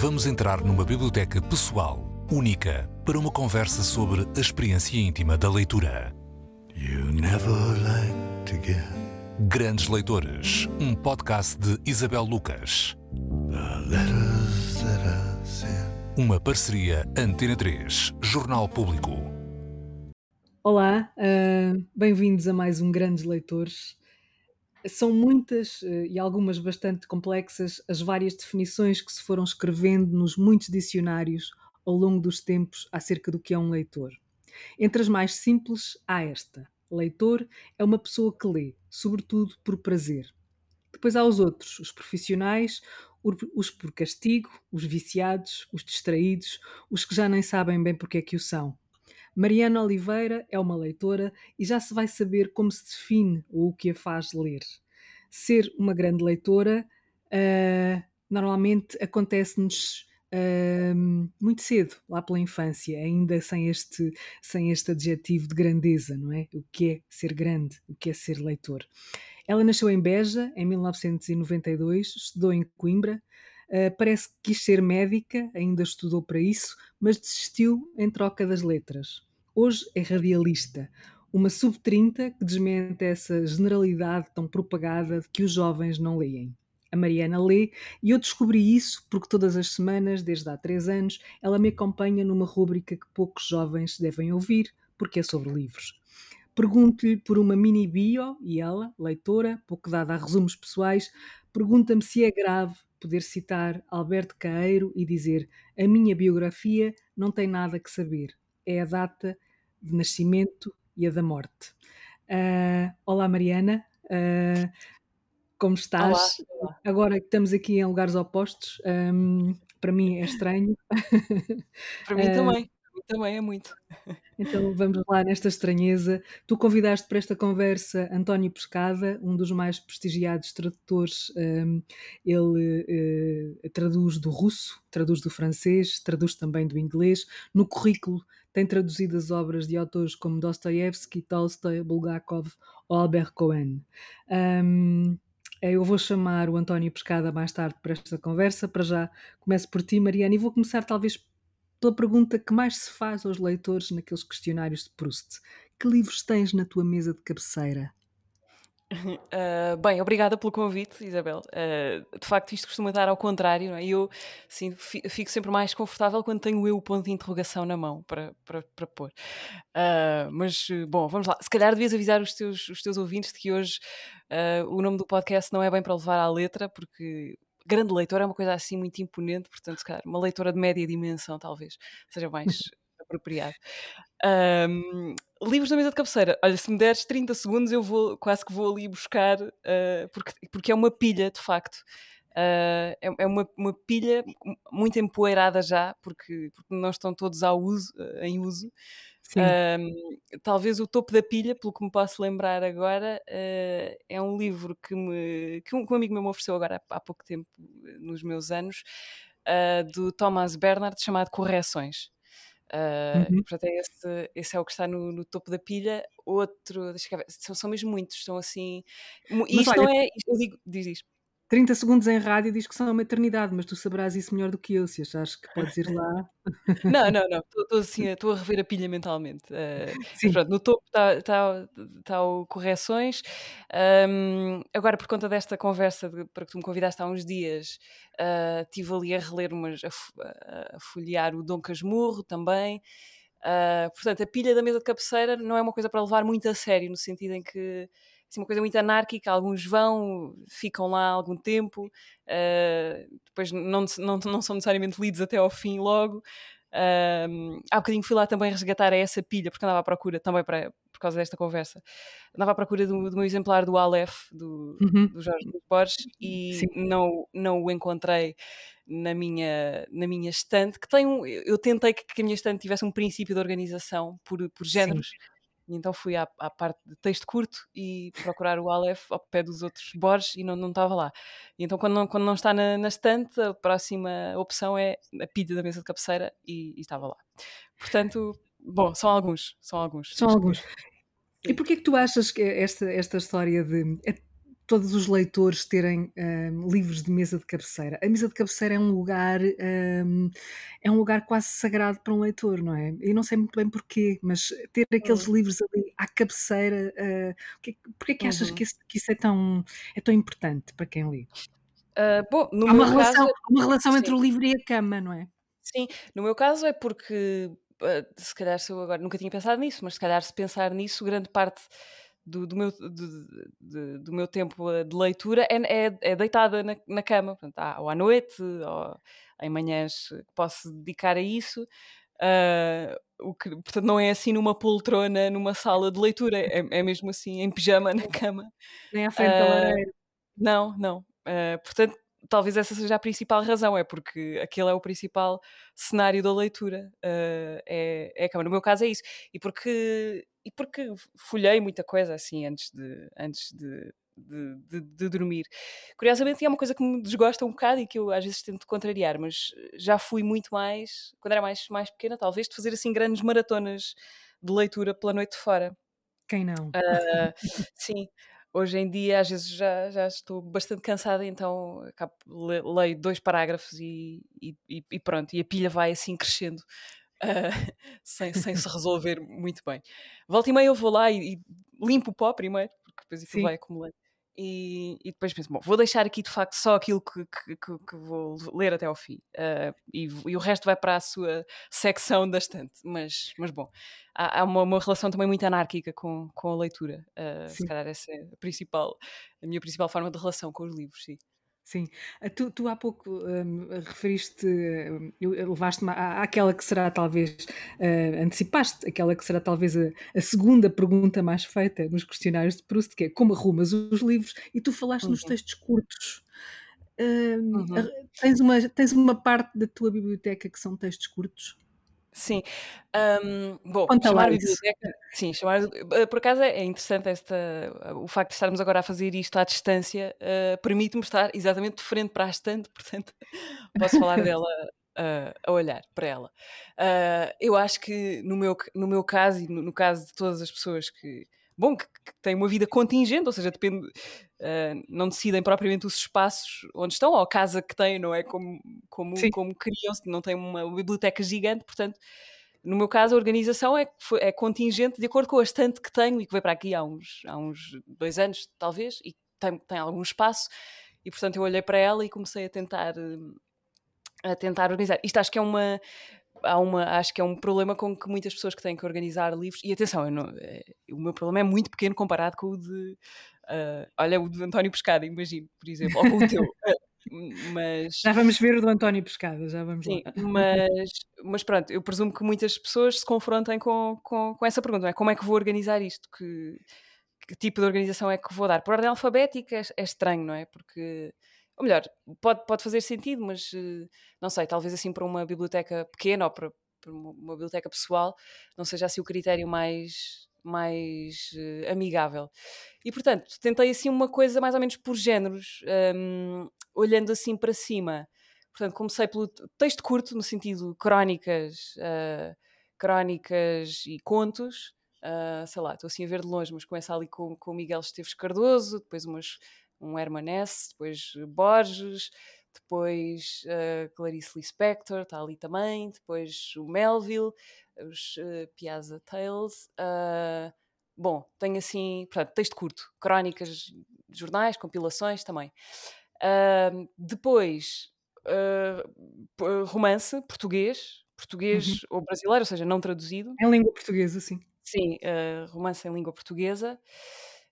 Vamos entrar numa biblioteca pessoal, única, para uma conversa sobre a experiência íntima da leitura. You never like to get Grandes Leitores, um podcast de Isabel Lucas. the letters that I sent. Uma parceria Antena 3, Jornal Público. Olá, ah, bem-vindos a mais um Grandes Leitores. São muitas eh, e algumas bastante complexas as várias definições que se foram escrevendo nos muitos dicionários ao longo dos tempos acerca do que é um leitor. Entre as mais simples, há esta: leitor é uma pessoa que lê, sobretudo por prazer. Depois há os outros, os profissionais, os por castigo, os viciados, os distraídos, os que já nem sabem bem porque é que o são. Mariana Oliveira é uma leitora e já se vai saber como se define ou o que a faz ler. Ser uma grande leitora ah, normalmente acontece-nos ah, muito cedo, lá pela infância, ainda sem este, sem este adjetivo de grandeza, não é? O que é ser grande, o que é ser leitor. Ela nasceu em Beja em 1992, estudou em Coimbra, ah, parece que quis ser médica, ainda estudou para isso, mas desistiu em troca das letras. Hoje é radialista, uma sub-30 que desmente essa generalidade tão propagada de que os jovens não leem. A Mariana lê e eu descobri isso porque todas as semanas, desde há três anos, ela me acompanha numa rúbrica que poucos jovens devem ouvir, porque é sobre livros. Pergunto-lhe por uma mini bio e ela, leitora, pouco dada a resumos pessoais, pergunta-me se é grave poder citar Alberto Caeiro e dizer a minha biografia não tem nada que saber. É a data de nascimento e a da morte. Ah, olá, Mariana. Ah, como estás? Olá, Agora que estamos aqui em lugares opostos, hum, para mim é estranho. Para mim também, também é muito. Então vamos lá nesta estranheza. Tu convidaste para esta conversa António Pescada, um dos mais prestigiados tradutores. hum, ele eh, traduz do russo, traduz do francês, traduz também do inglês. No currículo tem traduzido as obras de autores como Dostoiévski, Tolstói, Bulgakov ou Albert Cohen. Hum, eu vou chamar o António Pescada mais tarde para esta conversa. Para já, começo por ti, Mariana, e vou começar talvez pela pergunta que mais se faz aos leitores naqueles questionários de Proust. Que livros tens na tua mesa de cabeceira? Ah, bem, obrigada pelo convite, Isabel. Ah, de facto, isto costuma dar ao contrário, não é? Eu sim, fi- fico sempre mais confortável quando tenho eu o ponto de interrogação na mão para, para, para pôr. Ah, mas, bom, vamos lá. Se calhar devias avisar os teus, os teus ouvintes de que hoje o nome do podcast não é bem para levar à letra, porque grande leitor é uma coisa assim muito imponente, portanto, calhar, uma leitora de média dimensão, talvez, seja mais apropriado. Ahm, livros da mesa de cabeceira. Olha, se me deres 30 segundos, eu vou quase que vou ali buscar, ah, porque, porque é uma pilha, de facto. Ah, é é uma, uma pilha muito empoeirada já, porque, porque não estão todos ao uso, ah, em uso. Talvez o topo da pilha, pelo que me posso lembrar agora, ah, é um livro que, me, que, um, que um amigo meu me ofereceu agora há, há pouco tempo, nos meus anos, ah, do Thomas Bernard, chamado Correções. Uh, Uhum. portanto, é esse, esse é o que está no, no topo da pilha. Outro, ver, são, são mesmo muitos, são assim. E Mas isto olha, não é. isto Eu digo, diz isto. 30 segundos em rádio diz que são uma eternidade, mas tu saberás isso melhor do que eu, se achares que podes ir lá. Não, não, não, estou assim, estou a rever a pilha mentalmente. Uh, pronto, no topo está tá, tá o Correções. Um, agora, por conta desta conversa de- para que tu me convidaste há uns dias, uh, estive ali a reler umas, a- a folhear o Dom Casmurro também. Uh, portanto, a pilha da mesa de cabeceira não é uma coisa para levar muito a sério, no sentido em que assim, uma coisa muito anárquica, alguns vão, ficam lá algum tempo, uh, depois não, não, não são necessariamente lidos até ao fim logo. Um, há bocadinho fui lá também resgatar essa pilha, porque andava à procura, também para, por causa desta conversa, andava à procura do, do meu exemplar do Aleph, do, uhum, do Jorge Borges, e sim, não, não o encontrei na minha, na minha estante, que tem um, eu tentei que, que a minha estante tivesse um princípio de organização por, por sim. E então fui à, à parte de texto curto e procurar o Aleph ao pé dos outros Borges e não, não estava lá. E então, quando não, quando não está na, na estante, a próxima opção é a pilha da mesa de cabeceira e, e estava lá. Portanto, bom, são alguns, são alguns. São alguns. E porquê que tu achas que esta, esta história de. É- todos os leitores terem um, livros de mesa de cabeceira. A mesa de cabeceira é um lugar um, é um lugar quase sagrado para um leitor, não é? Eu não sei muito bem porquê, mas ter aqueles uhum. livros ali à cabeceira, uh, que, porquê que achas uhum. que, isso, que isso, é, tão, é tão importante para quem lê? Uh, bom, Há uma relação, caso, uma relação entre o livro e a cama, não é? Sim, no meu caso é porque uh, se calhar se eu agora nunca tinha pensado nisso, mas se calhar se pensar nisso, grande parte do, do, meu, do, do, meu tempo eh, de leitura é, é, é deitada na, na, cama, portanto, ou à noite, ou em manhãs que posso dedicar a isso. Uh, o que, portanto, não é assim numa poltrona, numa sala de leitura, é, é mesmo assim em pijama na cama. Nem à frente uh, da lareira. Não, não. Uh, portanto, talvez essa seja a principal razão, é porque aquele é o principal cenário da leitura, uh, é, é a cama. No meu caso é isso. E porque, e porque folhei muita coisa assim antes de, antes de, de, de, de, dormir. Curiosamente, é uma coisa que me desgosta um bocado e que eu às vezes tento contrariar, mas já fui muito mais, quando era mais, mais pequena, talvez, de fazer assim grandes maratonas de leitura pela noite fora. Quem não? Uh, sim, Hoje em dia, às vezes, já, já estou bastante cansada, então acabo, leio dois parágrafos e, e, e pronto, e a pilha vai assim crescendo. Uh, sem, sem se resolver muito bem. Volta e meia eu vou lá e, e limpo o pó primeiro, porque depois aquilo Sim. vai acumulando. E, e, depois penso, bom, vou deixar aqui de facto só aquilo que, que, que, que vou ler até ao fim uh, e, e, o resto vai para a sua secção da estante. Mas, mas bom, há, há uma, uma, relação também muito anárquica com, com a leitura. Uh, se calhar essa é a principal, a minha principal forma de relação com os livros, sim. Sim, ah, tu, tu há pouco um, referiste, um, levaste-me à, àquela que será talvez, uh, antecipaste, aquela que será talvez a, a, segunda pergunta mais feita nos questionários de Proust, que é como arrumas os livros, e tu falaste uhum. nos textos curtos. Uh, uhum. tens, uma, tens uma parte da tua biblioteca que são textos curtos? Sim. Um, bom, Conta chamar biblioteca. Sim, chamar. Eh, por acaso é interessante esta, o facto de estarmos agora a fazer isto à distância uh, permite-me estar exatamente de frente para a estante, portanto posso falar dela uh, a olhar para ela. Uh, eu acho que no meu, no meu caso e no, no caso de todas as pessoas que bom, que, que têm uma vida contingente, ou seja, depende, uh, não decidem propriamente os espaços onde estão, ou a casa que têm, não é? Como, como, como criam-se, não têm uma biblioteca gigante, portanto, no meu caso, a organização é, é contingente de acordo com a estante que tenho e que veio para aqui há uns, há uns dois anos, talvez, e tem, tem algum espaço, e portanto eu olhei para ela e comecei a tentar. A tentar organizar. Isto acho que é uma há uma, acho que é um problema com que muitas pessoas que têm que organizar livros, e atenção, não, é, o meu problema é muito pequeno comparado com o de, uh, olha, o de António Pescada, imagino, por exemplo, ou com o teu. mas já vamos ver o do António Pescada, já vamos sim, lá. Mas, mas pronto, eu presumo que muitas pessoas se confrontem com, com, com essa pergunta: é? como é que vou organizar isto? Que, que tipo de organização é que vou dar? Por ordem alfabética é, é estranho, não é? Porque ou melhor, pode, pode fazer sentido, mas eh, não sei, talvez assim para uma biblioteca pequena ou para, para uma biblioteca pessoal não seja assim o critério mais, mais uh, amigável. E portanto, tentei assim uma coisa mais ou menos por géneros, um, olhando assim para cima. Portanto, comecei pelo texto curto, no sentido crónicas, uh, crónicas e contos. Uh, sei lá, estou assim a ver de longe, mas começa ali com, com Miguel Esteves Cardoso, depois umas um Herman Hesse, depois Borges, depois uh, Clarice Lispector, está ali também, depois o Melville, os uh, Piazza Tales. Uh, bom, tenho assim, portanto, texto curto, crónicas, jornais, compilações também. Depois, romance português, português uhum. ou brasileiro, ou seja, não traduzido. Em língua portuguesa, sim. Sim, romance em língua portuguesa.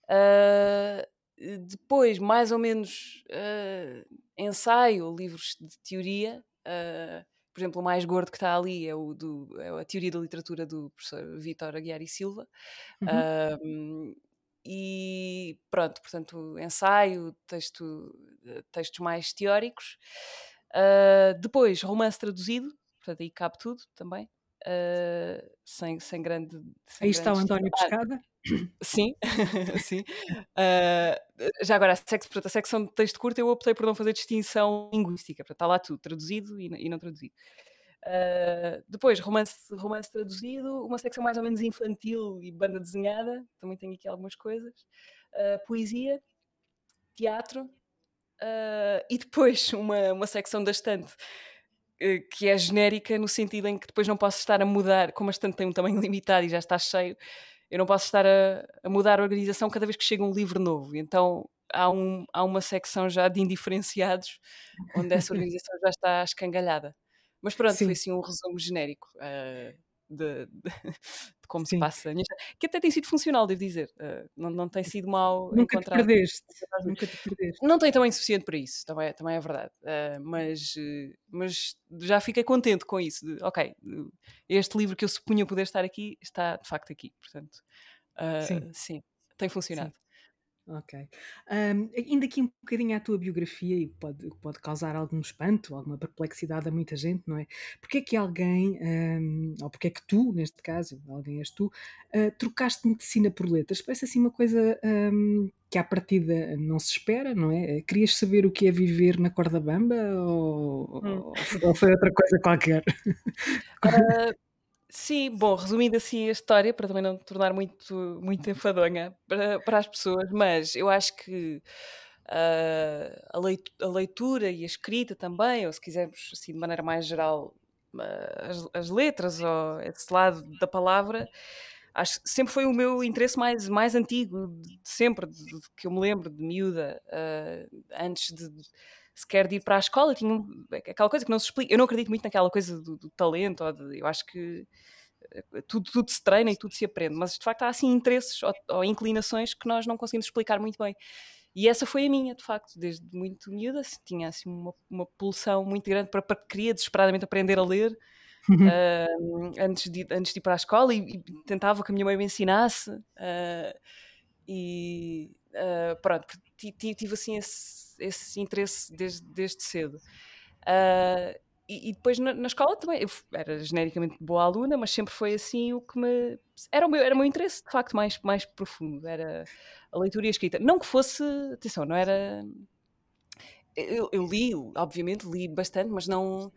Uh, eh, depois, mais ou menos, uh, ensaio, livros de teoria. Uh, por exemplo, o mais gordo que está ali é, o do, é a teoria da literatura do professor Vítor Aguiar e Silva. Uhum. Uh, e pronto, portanto, ensaio, texto, textos mais teóricos. depois, romance traduzido, portanto, aí cabe tudo também. Sem, sem grande. Sem aí está o António Pescada. Sim, sim. Uh, já agora, a, sex, a secção de texto curto eu optei por não fazer distinção linguística, para está lá tudo, traduzido e, e não traduzido. Uh, depois, romance, romance traduzido, uma secção mais ou menos infantil e banda desenhada, também tenho aqui algumas coisas. Uh, poesia teatro uh, e depois uma, uma secção da estante uh, que é genérica no sentido em que depois não posso estar a mudar, como a estante tem um tamanho limitado e já está cheio, eu não posso estar a, a mudar a organização cada vez que chega um livro novo. Então há, um, há uma secção já de indiferenciados onde essa organização já está escangalhada. Mas pronto, Sim. foi assim um resumo genérico. Uh, de, de, de como Sim. se passa a minha que até tem sido funcional, devo dizer. Uh, não, não tem sido mal Nunca encontrar. Te perdeste. Nunca te perdeste. Não tem tamanho suficiente para isso, também, também é verdade. Uh, mas, uh, mas já fiquei contente com isso. De, ok, este livro que eu supunha poder estar aqui está de facto aqui. Portanto, sim. sim. tem funcionado. Sim. Ok. Um, indo aqui um bocadinho à tua biografia, e pode, pode causar algum espanto, alguma perplexidade a muita gente, não é? Porque é que alguém, um, ou porque é que tu, neste caso, alguém és tu, uh, trocaste medicina por letras? Parece assim uma coisa um, que à partida não se espera, não é? Querias saber o que é viver na corda bamba ou, hum. ou foi outra coisa qualquer? Uh, Sim, bom, resumindo assim a história, para também não tornar muito, muito enfadonha para, para as pessoas, mas eu acho que uh, a, leitura e a escrita também, ou se quisermos assim de maneira mais geral, uh, as, as, letras ou esse lado da palavra, acho que sempre foi o meu interesse mais, mais antigo, de sempre, de, de, que eu me lembro de miúda, uh, antes de sequer de ir para a escola, tinha aquela coisa que não se explica. Eu não acredito muito naquela coisa do, do talento, de, eu acho que eh, tudo, tudo, se treina e tudo se aprende, mas de facto há assim interesses ou, ou, inclinações que nós não conseguimos explicar muito bem. E essa foi a minha, de facto, desde muito miúda, assim, tinha assim uma, uma pulsão muito grande para, para queria desesperadamente aprender a ler. uh, antes, de, antes de ir para a escola e, e tentava que a minha mãe me ensinasse uh, e uh, pronto, tive assim esse, esse interesse desde, desde cedo. Uh, e, e, depois na, na, escola também, eu era genericamente boa aluna, mas sempre foi assim o que me. Era o meu, era o meu interesse, de facto, mais, mais profundo. Era a leitura e a escrita. Não que fosse. Atenção, não era. Eu, eu li, obviamente, li bastante, mas não.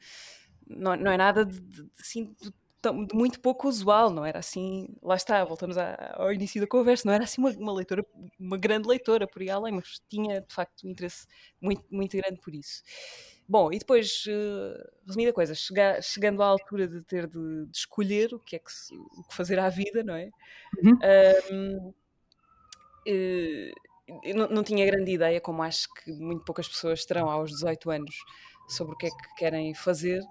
Não, não é nada de, de, assim, de de muito pouco usual, não era assim, lá está, voltamos ao início da conversa, não era assim uma, uma, leitora, uma grande leitora por aí além, mas tinha de facto um interesse muito, muito grande por isso. Bom, e depois, uh, resumida coisa, chega, chegando à altura de ter de, de escolher o que é que, se, o que fazer à vida, não é? Uhum. Um, uh, eh, não, não tinha grande ideia, como acho que muito poucas pessoas terão aos 18 anos, sobre o que é que querem fazer.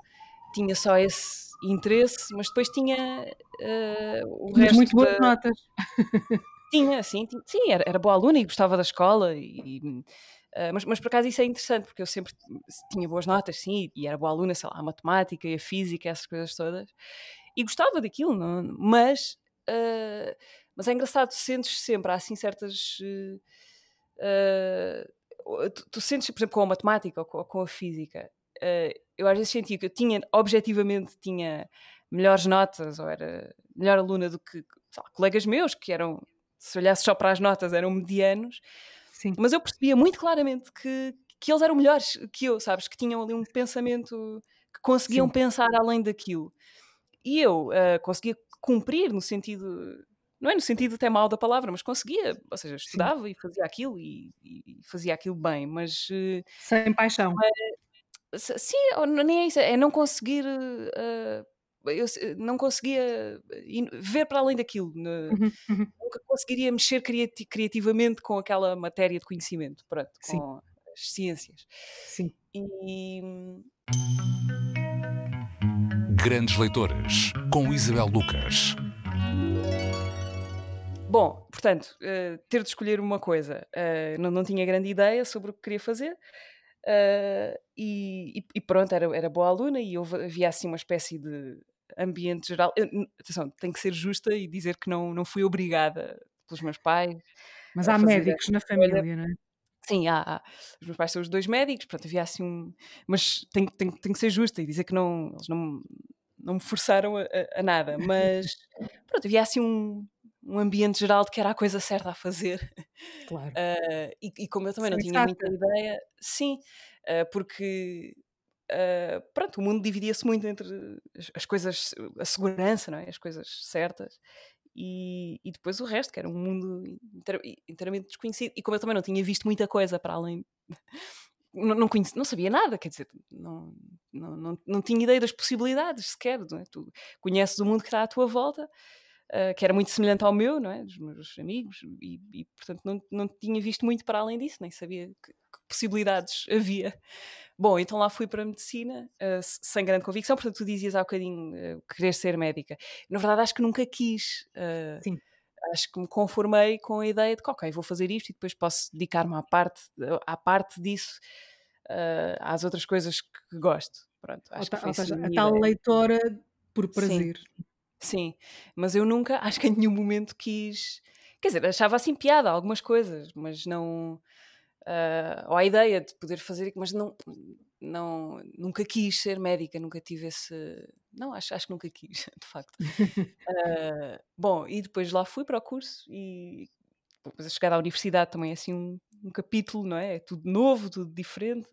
Tinha só esse interesse, mas depois tinha uh, o resto. muito boas da... notas. Tinha, sim, tinha, sim era, era boa aluna e gostava da escola, e, uh, mas, mas por acaso isso é interessante, porque eu sempre tinha boas notas, sim, e era boa aluna, sei lá, a matemática e a física, essas coisas todas, e gostava daquilo, não? mas, uh, mas é engraçado, tu sentes sempre, há assim certas. Tu, tu, sentes, por exemplo, com a matemática ou com, com a física, uh, eu às vezes sentia que eu tinha, objetivamente, tinha melhores notas ou era melhor aluna do que lá, colegas meus que eram, se olhasse só para as notas, eram medianos. Sim. Mas eu percebia muito claramente que, que eles eram melhores que eu, sabes? Que tinham ali um pensamento, que conseguiam Sim. pensar além daquilo. E eu uh, conseguia cumprir no sentido não é no sentido até mau da palavra, mas conseguia, ou seja, estudava Sim. e fazia aquilo e, e, fazia aquilo bem, mas uh, sem paixão. Mas, Sim, nem é isso, é não conseguir. Uh, eu não conseguia ver para além daquilo. Uhum, uhum. Nunca conseguiria mexer criati criativamente com aquela matéria de conhecimento, pronto, Sim. com as ciências. Sim. E... Grandes Leitoras, com Isabel Lucas. Bom, portanto, uh, ter de escolher uma coisa, uh, não, não tinha grande ideia sobre o que queria fazer. Uh, e, e, pronto, era, era boa aluna e houve, havia assim uma espécie de ambiente geral. Eu, atenção, tenho que ser justa e dizer que não, não fui obrigada pelos meus pais. Mas há médicos na família, não é? Sim, há, há, Os meus pais são os dois médicos, pronto, havia assim um. Mas tenho, tenho, tenho que ser justa e dizer que não, eles não, não me forçaram a, a, a nada, mas pronto, havia assim um, um ambiente geral de que era a coisa certa a fazer. Claro. Uh, e, e, como eu também não tinha muita ideia, sim, uh, porque uh, pronto, o mundo dividia-se muito entre as, as, coisas, a segurança, não é? as coisas certas e, e depois o resto, que era um mundo inteir, inteiramente desconhecido. E como eu também não tinha visto muita coisa para além. Não, não, conhecia, não sabia nada, quer dizer, não, não, não, não tinha ideia das possibilidades sequer. É? Tu conheces o mundo que está à tua volta, uh, que era muito semelhante ao meu, não é? dos meus amigos, e, e portanto não, não tinha visto muito para além disso, nem sabia que, que possibilidades havia. Bom, então lá fui para a medicina, uh, sem grande convicção, portanto tu dizias há bocadinho uh, querer ser médica. Na verdade acho que nunca quis. Uh, Sim. Acho que me conformei com a ideia de que, ok, vou fazer isto e depois posso dedicar-me à parte, à parte disso, às outras coisas que gosto. Pronto, acho ou, que foi seja, assim a tal ideia. leitora por prazer. Sim. Sim, mas eu nunca, acho que em nenhum momento quis. Quer dizer, achava assim piada algumas coisas, mas não uh, ou a ideia de poder fazer, mas não, não, nunca quis ser médica, nunca tive esse. Não, acho, acho que nunca quis, de facto. Uh, bom, e depois lá fui para o curso e depois a chegada à universidade também é assim um, um capítulo, não é? É tudo novo, tudo diferente.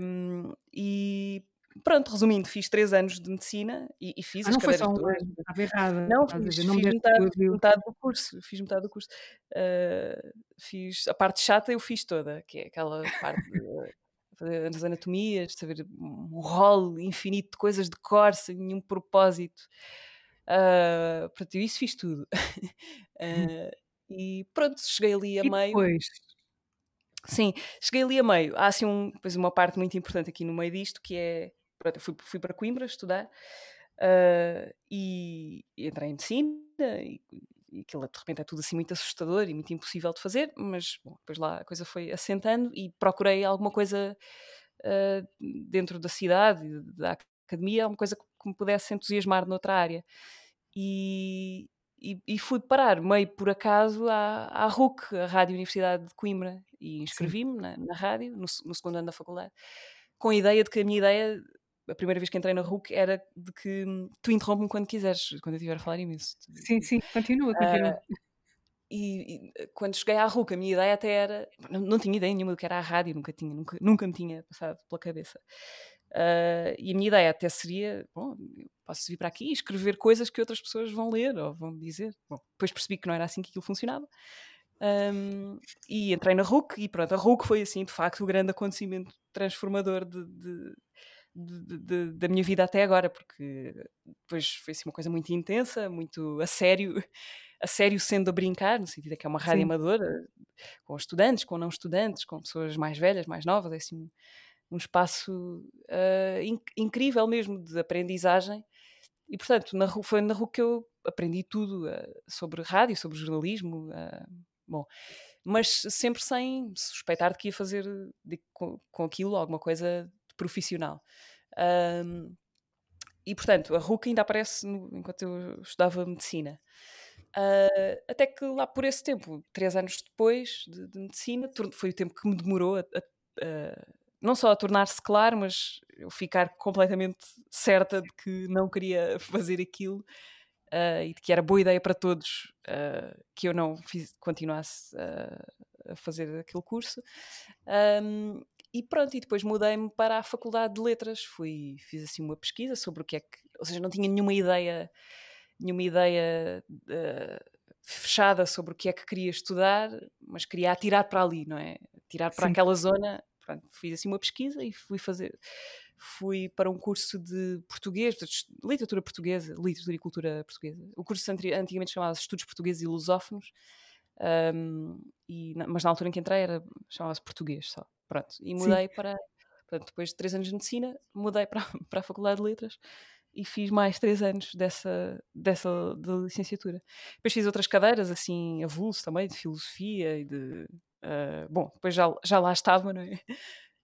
Um, e pronto, resumindo, fiz três anos de medicina e, e fiz ah, as não foi cadeiras só um estava errada. Não, fiz, fiz metade, metade, do curso, fiz metade do curso. Uh, fiz a parte chata, eu fiz toda, que é aquela parte de, das anatomias, de saber um rol infinito de coisas de cor, sem nenhum propósito. Uh, pronto, eu isso fiz tudo. uh, e pronto, cheguei ali a e meio. Depois? Sim, cheguei ali a meio. Há assim um, depois uma parte muito importante aqui no meio disto, que é pronto, eu fui, fui para Coimbra estudar uh, e, e, entrei em medicina e, e aquilo de repente é tudo assim muito assustador e muito impossível de fazer, mas bom, depois lá a coisa foi assentando e procurei alguma coisa uh, dentro da cidade, da academia, alguma coisa que me pudesse entusiasmar noutra área. E, e, e, fui parar meio por acaso à, à RUC, a Rádio Universidade de Coimbra, e inscrevi-me na, na, rádio, no, no, segundo ano da faculdade, com a ideia de que a minha ideia a primeira vez que entrei na RUC era de que hum, tu interrompe-me quando quiseres, quando eu estiver a falar imenso. Sim, sim, continua, continua. Uh, e, e, quando cheguei à RUC, a minha ideia até era. Não, não, tinha ideia nenhuma do que era a rádio, nunca, tinha, nunca, nunca me tinha passado pela cabeça. Uh, e a minha ideia até seria: bom, posso vir para aqui e escrever coisas que outras pessoas vão ler ou vão dizer. Bom, depois percebi que não era assim que aquilo funcionava. Um, e entrei na RUC e pronto, a RUC foi assim, de facto, o grande acontecimento transformador de, de de, de, da minha vida até agora, porque depois foi assim uma coisa muito intensa, muito a sério, a sério sendo a brincar, no sentido que é uma rádio Sim. amadora, com estudantes, com não estudantes, com pessoas mais velhas, mais novas, é assim um espaço uh, inc incrível mesmo de aprendizagem. E portanto, na, foi na rua que eu aprendi tudo uh, sobre rádio, sobre jornalismo. Uh, bom, mas sempre sem suspeitar de que ia fazer de, com, com aquilo alguma coisa profissional. Um, e portanto, a RUC ainda aparece no, enquanto eu estudava medicina. Uh, até que lá por esse tempo, três anos depois de, de medicina, foi o tempo que me demorou a, a, a, não só a tornar-se claro, mas eu ficar completamente certa de que não queria fazer aquilo uh, e de que era boa ideia para todos uh, que eu não fiz, continuasse a fazer aquele curso. Um, e pronto, e depois mudei-me para a Faculdade de Letras. Fui, fiz assim uma pesquisa sobre o que é que. Ou seja, não tinha nenhuma ideia, nenhuma ideia uh, fechada sobre o que é que queria estudar, mas queria atirar para ali, não é? Tirar para Sim. aquela zona. Pronto, fiz assim uma pesquisa e fui fazer. Fui para um curso de português, de literatura portuguesa, literatura e cultura portuguesa. O curso antigamente chamava-se Estudos Portugueses e Lusófonos, um, e, mas na altura em que entrei chamava-se português só. Pronto, e mudei Sim. para. Portanto, depois de três anos de medicina, mudei para, para a Faculdade de Letras e fiz mais três anos dessa, dessa de licenciatura. Depois fiz outras cadeiras, assim, avulso também, de filosofia e de. Uh, bom, depois já, já lá estava, não é?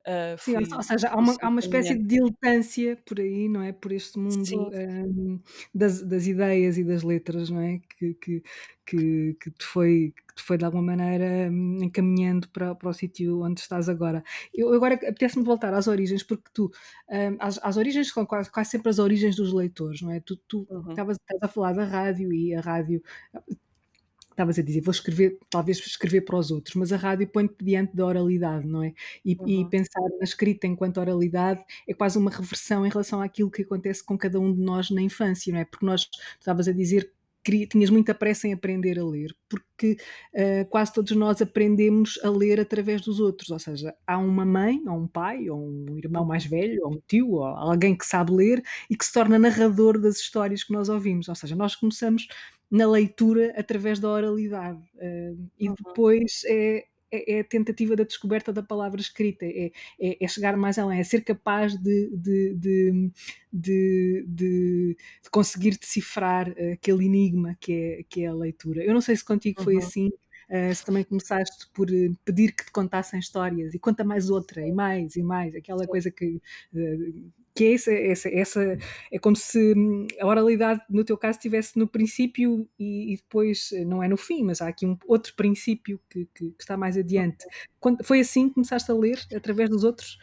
Uh, Sim, ou seja, há uma, há uma espécie de diletância por aí, não é? Por este mundo um, das, das ideias e das letras, não é? Que, que, que, que, te, foi, que te foi de alguma maneira hum, encaminhando para, para o sítio onde estás agora. Eu agora apetece-me voltar às origens, porque tu, um, às, às origens são quase, quase sempre as origens dos leitores, não é? Tu, tu uhum. estavas a falar da rádio e a rádio estavas a dizer, vou escrever, talvez escrever para os outros, mas a rádio põe-te diante da oralidade, não é? E, uhum. e, pensar na escrita enquanto oralidade é quase uma reversão em relação àquilo que acontece com cada um de nós na infância, não é? Porque nós, estavas a dizer tinhas muita pressa em aprender a ler, porque uh, quase todos nós aprendemos a ler através dos outros, ou seja, há uma mãe, ou um pai, ou um irmão mais velho, ou um tio, ou alguém que sabe ler e que se torna narrador das histórias que nós ouvimos, ou seja, nós começamos na leitura através da oralidade uh, e depois é é, é, a tentativa da descoberta da palavra escrita, é, é, é chegar mais além, é ser capaz de, de, de, de, de conseguir decifrar aquele enigma que é, que é a leitura. Eu não sei se contigo foi uhum. assim, Uh, se também começaste por eh, pedir que te contassem histórias e conta mais outra e mais e mais, aquela coisa que uh, que é essa, essa, essa, é como se hum, a oralidade no teu caso estivesse no princípio e, e, depois eh, não é no fim, mas há aqui um outro princípio que, que, que está mais adiante. Quando, foi assim que começaste a ler através dos outros?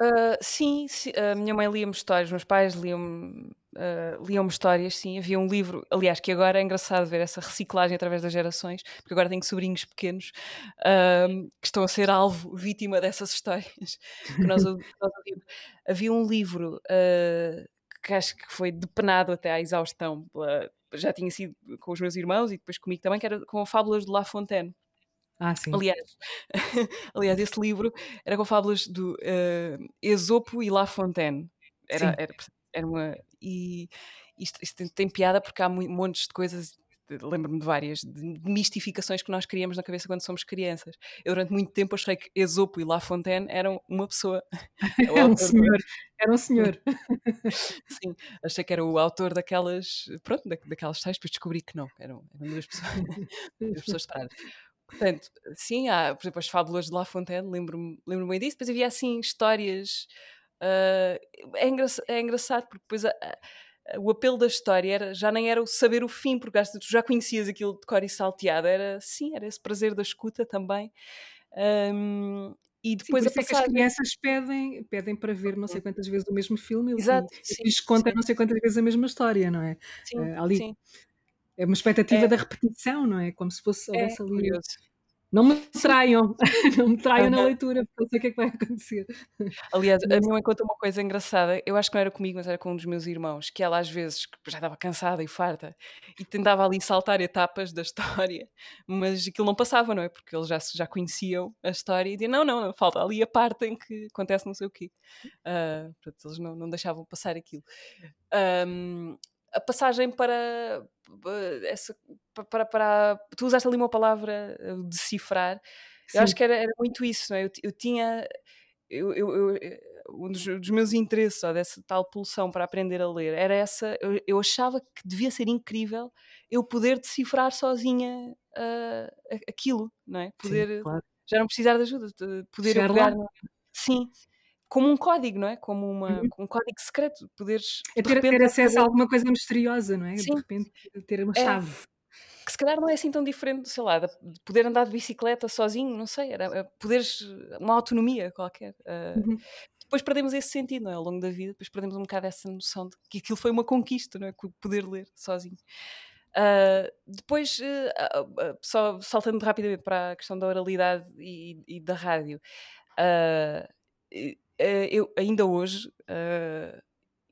Uh, sim, sim, a minha mãe lia-me histórias, meus pais liam-me uh, liam-me histórias, sim. Havia um livro, aliás, que agora é engraçado ver essa reciclagem através das gerações, porque agora tenho sobrinhos pequenos uh, que estão a ser alvo, vítima dessas histórias que nós, nós. Havia um livro uh, que acho que foi depenado até à exaustão, pela, já tinha sido com os meus irmãos e depois comigo também, que era com fábulas de La Fontaine. Ah, sim. Aliás, aliás, esse livro era com fábulas do uh, Esopo e La Fontaine. Era, era, era uma. E isto, isto tem, tem, piada porque há montes de coisas. Lembro-me de várias de, mistificações que nós criamos na cabeça quando somos crianças. Eu, durante muito tempo, achei que Esopo e La Fontaine eram uma pessoa. era um senhor. Era um senhor. Sim, achei que era o autor daquelas. Pronto, daquelas tais, depois descobri que não, eram, eram duas pessoas, duas pessoas Portanto, sim, há, por exemplo, as fábulas de La Fontaine, lembro-me lembro bem disso. Depois havia assim histórias Uh, é, engra é, engraçado porque depois a, a, o apelo da história era, já nem era o saber o fim, porque tu já conhecias aquilo de cor e salteado, era sim, era esse prazer da escuta também. Um, e depois sim, a passagem... é que as crianças pedem, pedem para ver não sei quantas vezes o mesmo filme Exato, e lhes conta não sei quantas vezes a mesma história, não é? Sim, uh, ali sim. É uma expectativa é. da repetição, não é? Como se fosse é, ali. Curioso. Não me traiam, não me traiam na leitura, porque eu sei o que é que vai acontecer. Aliás, a minha mãe conta uma coisa engraçada, eu acho que não era comigo, mas era com um dos meus irmãos, que ela às vezes já estava cansada e farta e tentava ali saltar etapas da história, mas aquilo não passava, não é? Porque eles já, já conheciam a história e diziam: não, não, falta ali a parte em que acontece não sei o quê. Uh, portanto, eles não, não deixavam passar aquilo. Um, a passagem para essa para, para tu usaste ali uma palavra eh, decifrar. Eu acho que era, era muito isso não é? eu, eu tinha eu, eu, eu, eh, um dos, dos, meus interesses ó, dessa tal pulsão para aprender a ler era essa eu, achava que devia ser incrível eu poder decifrar sozinha uh, aquilo não é? Poder Sim, claro. já não precisar de ajuda poder Chegar pegar sim como um código, não é? Como uma, uhum. um código secreto, poderes é ter, repente, ter acesso poder... a alguma coisa misteriosa, não é? Sim. De repente ter uma é, chave. Que se calhar não é assim tão diferente, sei lá, de poder andar de bicicleta sozinho, não sei, era é poderes, uma autonomia qualquer. Uh, uhum. Depois perdemos esse sentido, não é? Ao longo da vida, depois perdemos um bocado essa noção de que aquilo foi uma conquista, não é? Poder ler sozinho. Uh, depois, uh, só saltando rapidamente para a questão da oralidade e, e da rádio, uh, eu ainda hoje, uh,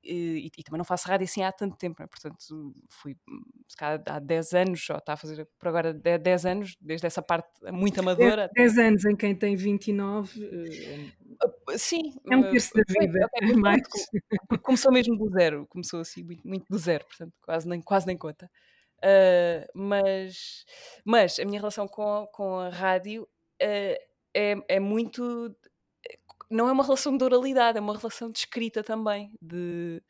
e, e, também não faço rádio assim há tanto tempo, é? portanto fui se calhar, há 10 anos, só está a fazer por agora 10 anos, desde essa parte muito amadora. 10 anos em quem tem 29. Uh, sim, é um terço da vida. É mais. Começou mesmo do zero, começou assim muito, muito do zero, portanto quase nem, quase nem conta. Uh, mas, mas a minha relação com, com a rádio uh, é, é muito não é uma relação de oralidade, é uma relação de escrita também, de,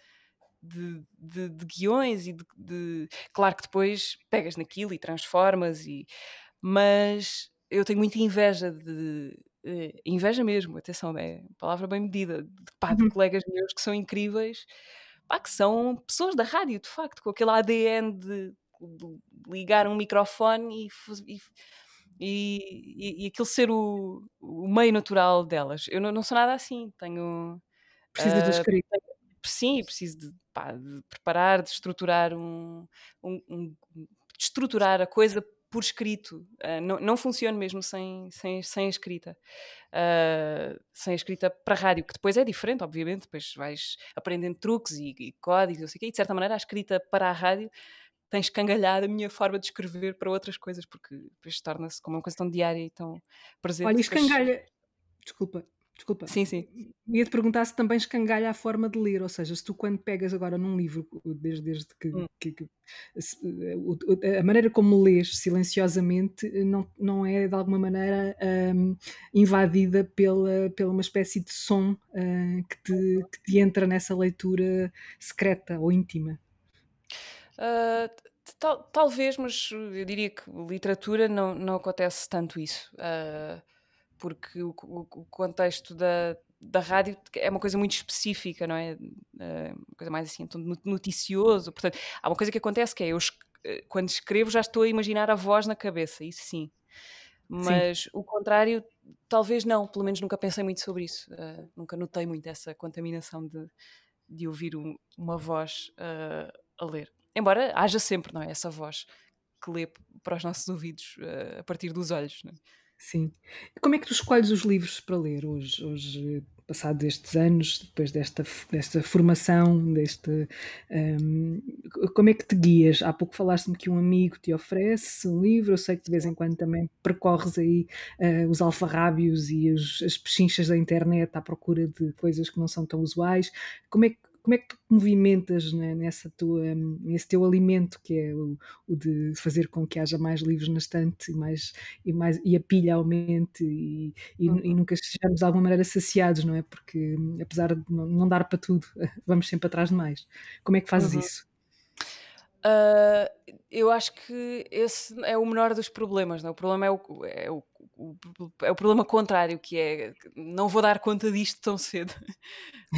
de, de, de guiões e de, de, Claro que depois pegas naquilo e transformas, e, mas eu tenho muita inveja de. Uh, inveja mesmo, atenção, é palavra bem medida, de, pá, de uhum. colegas meus que são incríveis, pá, que são pessoas da rádio, de facto, com aquele ADN de, de ligar um microfone e, e e, e, e aquilo ser o, o meio natural delas. Eu não, não sou nada assim, tenho. Precisas uh, da escrita. Sim, preciso de, pá, de, preparar, de estruturar um, um, um, de estruturar a coisa por escrito. Uh, não, não funciona mesmo sem, sem, sem a escrita. Uh, sem a escrita para a rádio, que depois é diferente, obviamente, depois vais aprendendo truques e, e códigos, não sei o quê, e de certa maneira a escrita para a rádio tem escangalhado a minha forma de escrever para outras coisas, porque depois torna-se como uma coisa tão diária e tão presente. Olha, depois- escangalha. Desculpa, desculpa. Sim, sim. Ia-te perguntar se também escangalha a forma de ler, ou seja, se tu quando pegas agora num livro, desde, desde que, Hum. que- que- se- o- a maneira como lês silenciosamente não, não é de alguma maneira hum, invadida pela, pela uma espécie de som hum, que, te, que te entra nessa leitura secreta ou íntima. T- tal- talvez, mas eu diria que literatura não, não acontece tanto isso, ah, porque o, o- contexto da, da rádio é uma coisa muito específica, não é? Ah, uma coisa mais assim, então, no- noticioso. Portanto, há uma coisa que acontece que é eu, eh, quando escrevo, já estou a imaginar a voz na cabeça, isso sim. Mas o contrário, talvez não, pelo menos nunca pensei muito sobre isso, ah, nunca notei muito essa contaminação de, de ouvir um- uma voz a ler. Embora haja sempre, não é? Essa voz que lê para os nossos ouvidos ah, a partir dos olhos. É? Sim. Como é que tu escolhes os livros para ler hoje, hoje passados estes anos, depois desta, desta formação, deste, hum, como é que te guias? Há pouco falaste-me que um amigo te oferece um livro, eu sei que de vez em quando também percorres aí eh, os alfarrábios e os- as pechinchas da internet à procura de coisas que não são tão usuais. Como é que como é que tu movimentas né, nessa tua, nesse teu alimento que é o, o de fazer com que haja mais livros na estante e, mais, e, mais, e a pilha aumente e, e, Uhum. e nunca estejamos de alguma maneira saciados, não é? Porque apesar de não, dar para tudo, vamos sempre atrás de mais. Como é que fazes Uhum. isso? Ah, eu acho que esse é o menor dos problemas. Não? é? O problema é o, é, o, o- é o problema contrário, que é não vou dar conta disto tão cedo.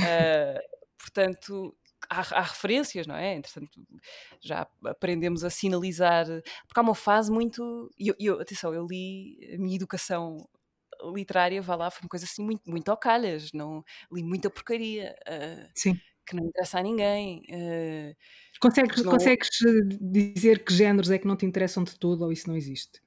Ah, portanto, há, há referências, não é? Entretanto, já aprendemos a sinalizar, porque há uma fase muito. E eu, eu- atenção, eu li a minha educação literária, vá lá, foi uma coisa assim muito, muito ao calhas, não li muita porcaria. ah, Sim. que não interessa a ninguém. ah, Consegues, não- consegues eh, dizer que géneros é que não te interessam de todo ou isso não existe?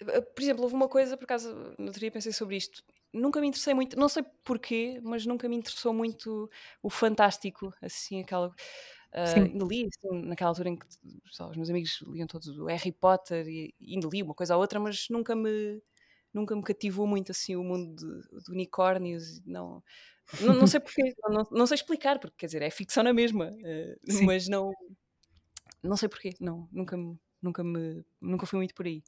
Eh, por exemplo, houve uma coisa, por acaso, no outro dia pensei sobre isto. Nunca me interessei muito, não sei porquê, mas nunca me interessou muito o fantástico, assim, aquela. ah, Sim. ainda li, assim, naquela altura em que lá, os meus amigos liam todos o Harry Potter e ainda li uma coisa ou outra, mas nunca me, nunca me cativou muito assim o mundo de, de unicórnios. Não, não, não sei porquê, não, não sei explicar, porque quer dizer, é ficção na mesma, Sim. mas não, não sei porquê, não, nunca me, nunca me, nunca fui muito por aí.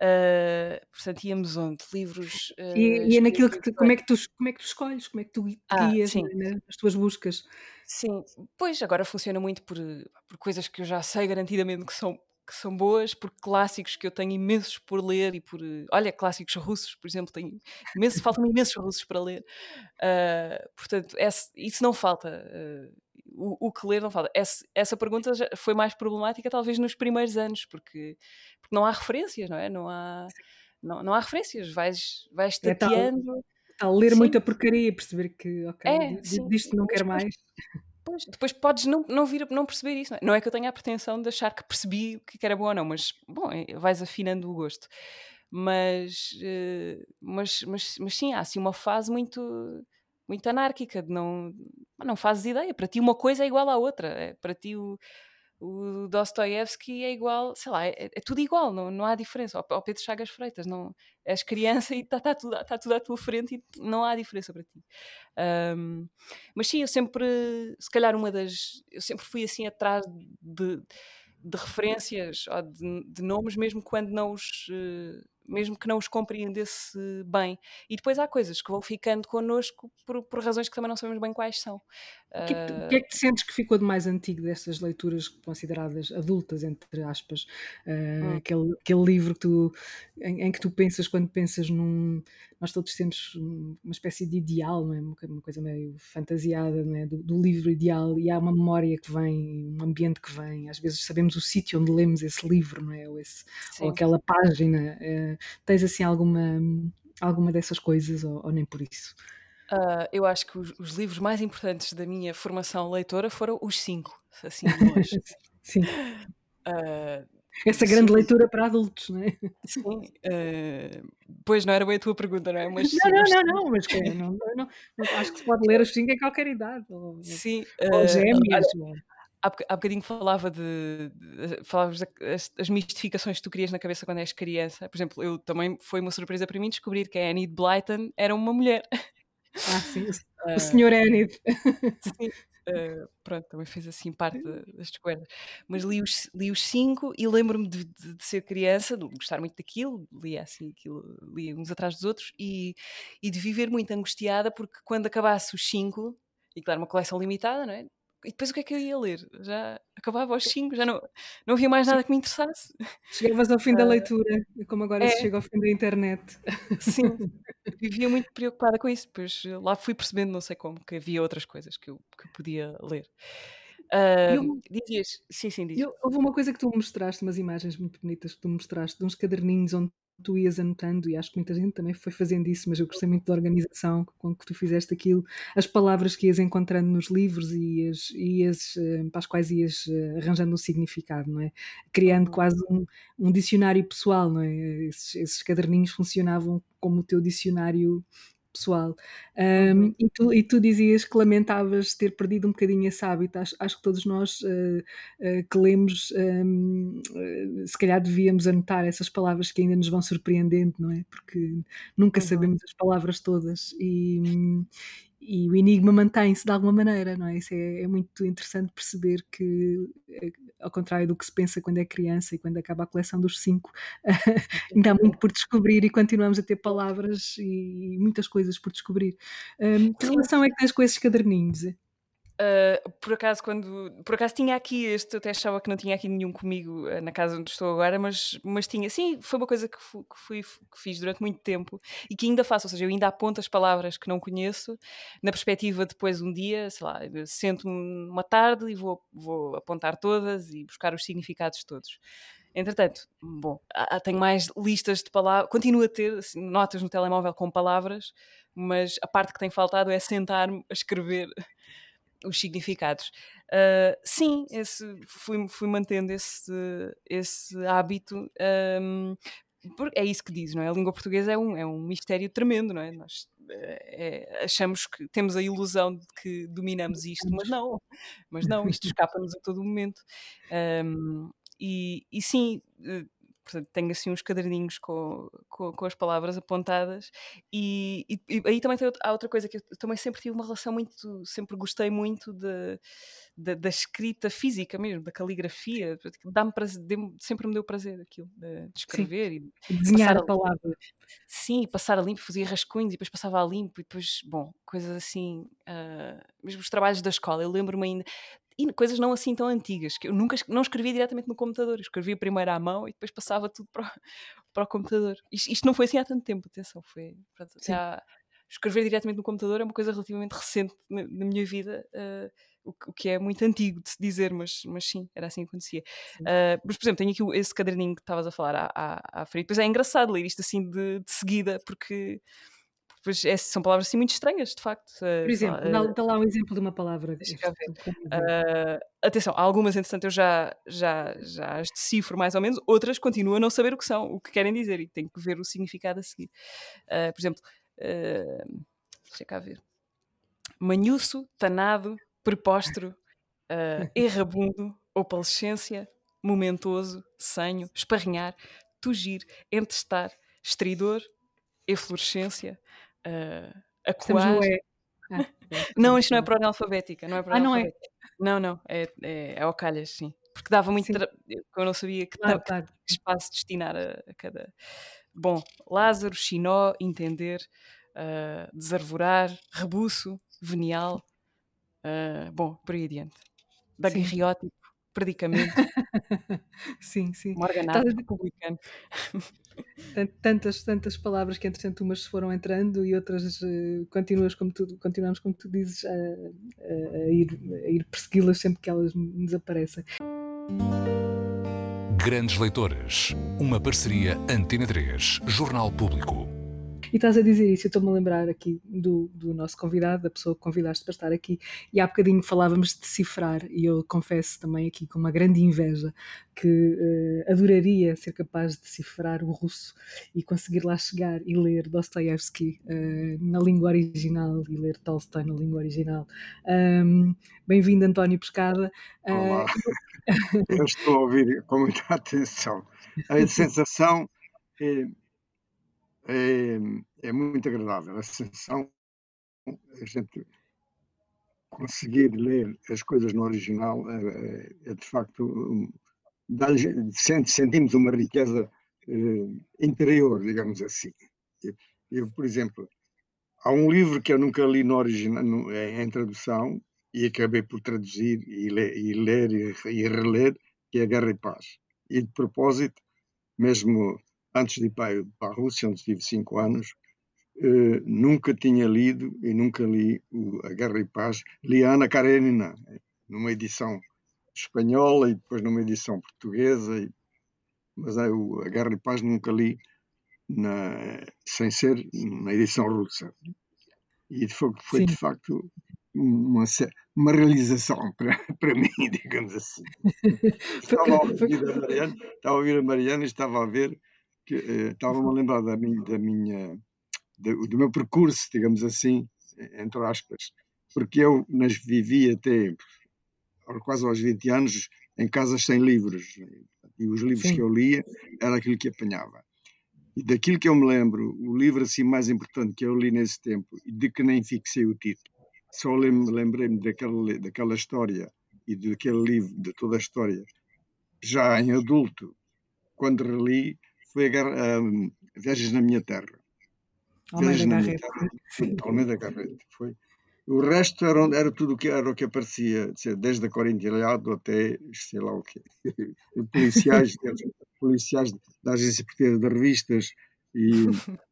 Ah, portanto, íamos onde? Livros. ah, E, e é naquilo que te- como, é que tu, como é que tu escolhes, como é que tu Ah, guias sim. né, nas tuas buscas? Sim, pois agora funciona muito por, por coisas que eu já sei garantidamente que são, que são boas, por clássicos que eu tenho imensos por ler e por. Olha, clássicos russos, por exemplo, tenho imenso, faltam-me imensos russos para ler. Ah, portanto, esse- isso não falta. ah, o, o que ler não falta. Esse- essa pergunta já foi mais problemática, talvez, nos primeiros anos, porque, porque não há referências, não é? Não há, não, não há referências. Vais, vais É tal- tateando. Ler Sim. muita porcaria e perceber que, ok, É, disto não quero depois- mais. Pois, depois podes não, não vir não perceber isso. Não é? Não é que eu tenha a pretensão de achar que percebi o que era bom ou não, mas bom, é- vais afinando o gosto. Mas, eh, mas, mas, mas sim, há assim uma fase muito, muito anárquica de não, não fazes ideia. Para ti uma coisa é igual à outra. É, para ti o, o Dostoiévski é igual, sei lá, é, é tudo igual, não, não há diferença. Ao, Pedro Chagas Freitas, não, és criança e está tá tudo, tá tudo à tua frente e não há diferença para ti. Ahm, mas sim, eu sempre, se calhar uma das, eu sempre fui assim atrás de, de referências ou de, de nomes, mesmo quando não os, eh, mesmo que não os compreendesse bem. E depois há coisas que vão ficando connosco por, por razões que também não sabemos bem quais são. O que, é que é sentes que ficou de mais antigo destas leituras consideradas adultas, entre aspas? Hum. aquele, aquele livro que tu, em, em que tu pensas quando pensas num. Nós todos temos um- uma espécie de ideal, é? uma, co- uma coisa meio fantasiada é? do, do livro ideal, e há uma memória que vem, um ambiente que vem. Às vezes sabemos o sítio onde lemos esse livro, não é? Ou, esse, ou aquela página. Ah, tens assim alguma, alguma dessas coisas, ou, ou nem por isso? Ah, eu acho que os, os livros mais importantes da minha formação leitora foram os cinco, assim de longe. Sim. Ah, Essa grande sim, leitura para adultos, não é? sim. ah, pois não era bem a tua pergunta, não é? Mas, Não, não, não, não, mas que, não, não, não, acho que se pode ler os cinco em qualquer idade, ou, sim. ou gêmeos. há, há bocadinho falava de, de falavas das as mistificações que tu querias na cabeça quando és criança. Por exemplo, eu também foi uma surpresa para mim descobrir que a Annie Blyton era uma mulher. Ah, sim, o, o Sr. Enid. Sim, uh, pronto, também fez assim parte das descobertas. Mas li os, li os cinco e lembro-me de, de, de, ser criança, de gostar muito daquilo, lia assim aquilo, lia uns atrás dos outros e, e de viver muito angustiada porque quando acabasse os cinco, e claro, uma coleção limitada, não é? E depois o que é que eu ia ler? Já acabava aos 5, já não, não havia mais nada que me interessasse. Chegavas ao fim da ah, leitura, como agora é. se chega ao fim da internet. Sim, vivia muito preocupada com isso. Depois lá fui percebendo, não sei como, que havia outras coisas que eu, que eu podia ler. Uh, eu, dizias, sim, sim, diz. Eu, houve uma coisa que tu me mostraste, umas imagens muito bonitas que tu me mostraste, de uns caderninhos onde tu ias anotando, e acho que muita gente também foi fazendo isso, mas eu gostei muito da organização com que tu fizeste aquilo, as palavras que ias encontrando nos livros e ias, ias, eh, para as quais ias eh, arranjando um significado, não é? Criando uhum. quase um, um dicionário pessoal, não é? Esses, esses caderninhos funcionavam como o teu dicionário pessoal. Um, e, tu, e, tu, dizias que lamentavas ter perdido um bocadinho esse hábito. Acho, acho que todos nós uh, uh, que lemos, um, uh, se calhar devíamos anotar essas palavras que ainda nos vão surpreendendo, não é? Porque nunca sabemos as palavras todas. E, e o enigma mantém-se de alguma maneira, não é? Isso é, é, muito interessante perceber que, eh, ao contrário do que se pensa quando é criança e quando acaba a coleção dos cinco, ainda há muito por descobrir e continuamos a ter palavras e muitas coisas por descobrir. Um, que relação é que tens com esses caderninhos? Uh, por acaso, quando. Por acaso tinha aqui este, eu até achava que não tinha aqui nenhum comigo uh, na casa onde estou agora, mas, mas tinha. Sim, foi uma coisa que, fui, que, fui, que fiz durante muito tempo e que ainda faço, ou seja, eu ainda aponto as palavras que não conheço, na perspectiva depois um dia, sei lá, sento-me uma tarde e vou, vou apontar todas e buscar os significados todos. Entretanto, bom, tenho mais listas de palavras, continuo a ter assim, notas no telemóvel com palavras, mas a parte que tem faltado é sentar-me a escrever os significados. Uh, sim, esse, fui, fui mantendo esse, esse hábito. Um, é isso que diz, não é? A língua portuguesa é um, é um mistério tremendo, não é? Nós é, achamos que temos a ilusão de que dominamos isto, mas não, mas não, isto escapa-nos a todo momento. Um, e, e sim, eh, portanto, tenho assim uns caderninhos com, com, com as palavras apontadas e, e, e, aí também tem, há outra coisa que eu também sempre tive uma relação muito, sempre gostei muito de, de da escrita física mesmo, da caligrafia, dá-me sempre me deu prazer aquilo, de, de escrever Sim. e de desenhar a palavra. Sim, passar a limpo, fazia rascunhos e depois passava a limpo e depois, bom, coisas assim, uh, mesmo os trabalhos da escola, eu lembro-me ainda, e coisas não assim tão antigas, que eu nunca não escrevia diretamente no computador, eu escrevia primeiro à mão e depois passava tudo para o, para o computador. Isto, isto, não foi assim há tanto tempo, atenção, foi pronto, há, escrever diretamente no computador é uma coisa relativamente recente na, na minha vida, uh, o, o, que é muito antigo de se dizer, mas, mas sim, era assim que acontecia. Uh, mas, por exemplo, tenho aqui esse caderninho que estavas a falar à, à, à frente, depois é engraçado ler isto assim de, de seguida, porque Pois é, são palavras assim muito estranhas, de facto. Eh, Por exemplo, uh, dá, dá, lá um exemplo de uma palavra. Uh, atenção, algumas, entretanto, eu já, já, já as decifro mais ou menos, outras continuo a não saber o que são, o que querem dizer, e tenho que ver o significado a seguir. Uh, por exemplo, uh, deixa cá ver. Manhuço, tanado, prepóstero, errabundo, opalescência, momentoso, senho, esparrinhar, tugir, entestar, estridor, eflorescência, uh, acuar. Ah, não, isto não é por ordem alfabética. Não é ordem ah, não é? Não, não, é, é, é ao calhas, sim. Porque dava muito. Tra... Eu não sabia que, claro, claro. que espaço destinar a, a, cada. Bom, Lázaro, Chinó, entender, uh, desarvorar, rebuço, venial. Uh, bom, por aí adiante. Daguerreótipo, predicamento. sim, sim. Morganato, republicano. tantas, tantas palavras que entretanto umas foram entrando e outras uh, continuas como tu, continuamos como tu dizes a, a, a ir, a ir persegui-las sempre que elas nos aparecem. Grandes Leitores, uma parceria Antena 3, Jornal Público. E estás a dizer isso, eu estou-me a lembrar aqui do, do nosso convidado, da pessoa que convidaste para estar aqui, e há bocadinho falávamos de decifrar, e eu confesso também aqui com uma grande inveja que uh, adoraria ser capaz de decifrar o russo e conseguir lá chegar e ler Dostoevsky uh, na língua original e ler Tolstói na língua original. Um, Bem-vindo, António Pescada. Olá, eu estou a ouvir com muita atenção. A sensação é, é, é muito agradável. A sensação, a gente conseguir ler as coisas no original é, é de facto sentimos uma riqueza uh, interior, digamos assim. Eu, eu, por exemplo, há um livro que eu nunca li no original, no, em, em, tradução, e acabei por traduzir e, e ler e, e, reler, que é Guerra e Paz. E de propósito, mesmo antes de ir para, a Rússia, onde estive cinco anos, uh, nunca tinha lido e nunca li o, a Guerra e Paz. Li a Ana Karenina, numa edição espanhola e depois numa edição portuguesa, e, mas a, a Guerra e Paz nunca li na, sem ser na edição russa. E foi, foi de facto uma, uma realização para, para mim, digamos assim. estava, a ouvir a Mariana, estava a ouvir a Mariana e estava a ver que eh, estava-me a lembrar da minha, da minha do, do meu percurso, digamos assim, entre aspas, porque eu nas vivi até quase aos 20 anos, em casas sem livros. E os livros Sim. que eu lia era aquilo que apanhava. E daquilo que eu me lembro, o livro assim mais importante que eu li nesse tempo, e de que nem fixei o título, só lembrei-me daquela, daquela história e daquele livro, de toda a história, já em adulto, quando reli, foi a, a, a Viagens na Minha Terra. Viagens na Minha Terra. Almeida Garrett. Foi o resto era, era tudo o que era o que aparecia, desde a Corintilhado até sei lá o quê. policiais, policiais da Agência Portuguesa de Revistas. E,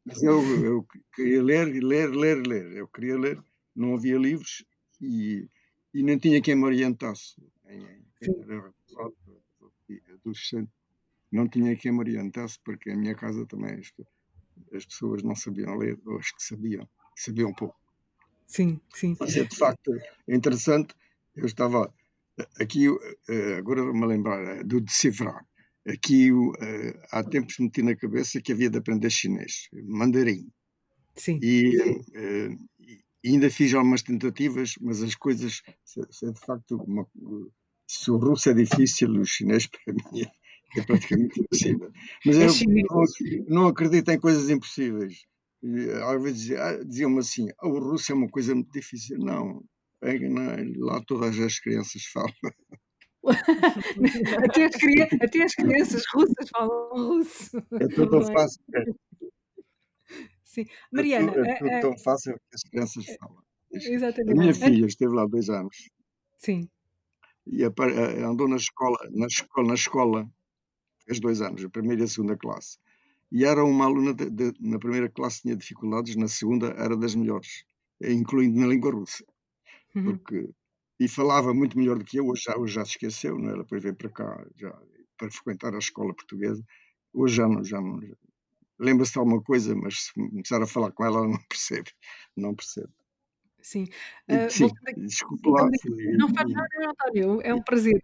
mas eu, eu queria ler, ler, ler, ler. Eu queria ler, não havia livros e, e nem tinha quem me orientasse. Era adolescente, não tinha quem me orientasse, porque a minha casa também as pessoas não sabiam ler, ou as que sabiam, sabiam pouco. Sim, sim. Mas é de facto interessante. Eu estava aqui, eh, agora me lembrar eh, do decifrar. Aqui eh, há tempos meti na cabeça que havia de aprender chinês, mandarim. Sim. E, e ainda fiz algumas tentativas, mas as coisas, se, se é de facto, uma, se o russo é difícil, o chinês para mim é, é praticamente impossível. Mas é eu não, não acredito em coisas impossíveis. Às vezes ah, diziam-me assim: oh, o russo é uma coisa muito difícil. Não, é, lá todas as crianças falam. até, as até, as crianças russas falam russo. É tudo tão fácil. É. Sim. Mariana. É, tudo, é tudo tão fácil que as crianças falam. Exatamente. A minha filha esteve lá dois anos. Sim. E andou na escola, na escola, na escola, fez dois anos, a primeira e a segunda classe e era uma aluna de, de, na primeira classe tinha dificuldades, na segunda era das melhores, incluindo na língua russa. Uhum. Porque, e falava muito melhor do que eu, hoje já, hoje já se esqueceu, não é? ela depois veio para cá já, para frequentar a escola portuguesa. Hoje já não, já não lembra-se de alguma coisa, mas se começar a falar com ela, ela não percebe, não percebe. Sim. Uh, Sim, desculpe lá. Não faz nada, António, é um prazer.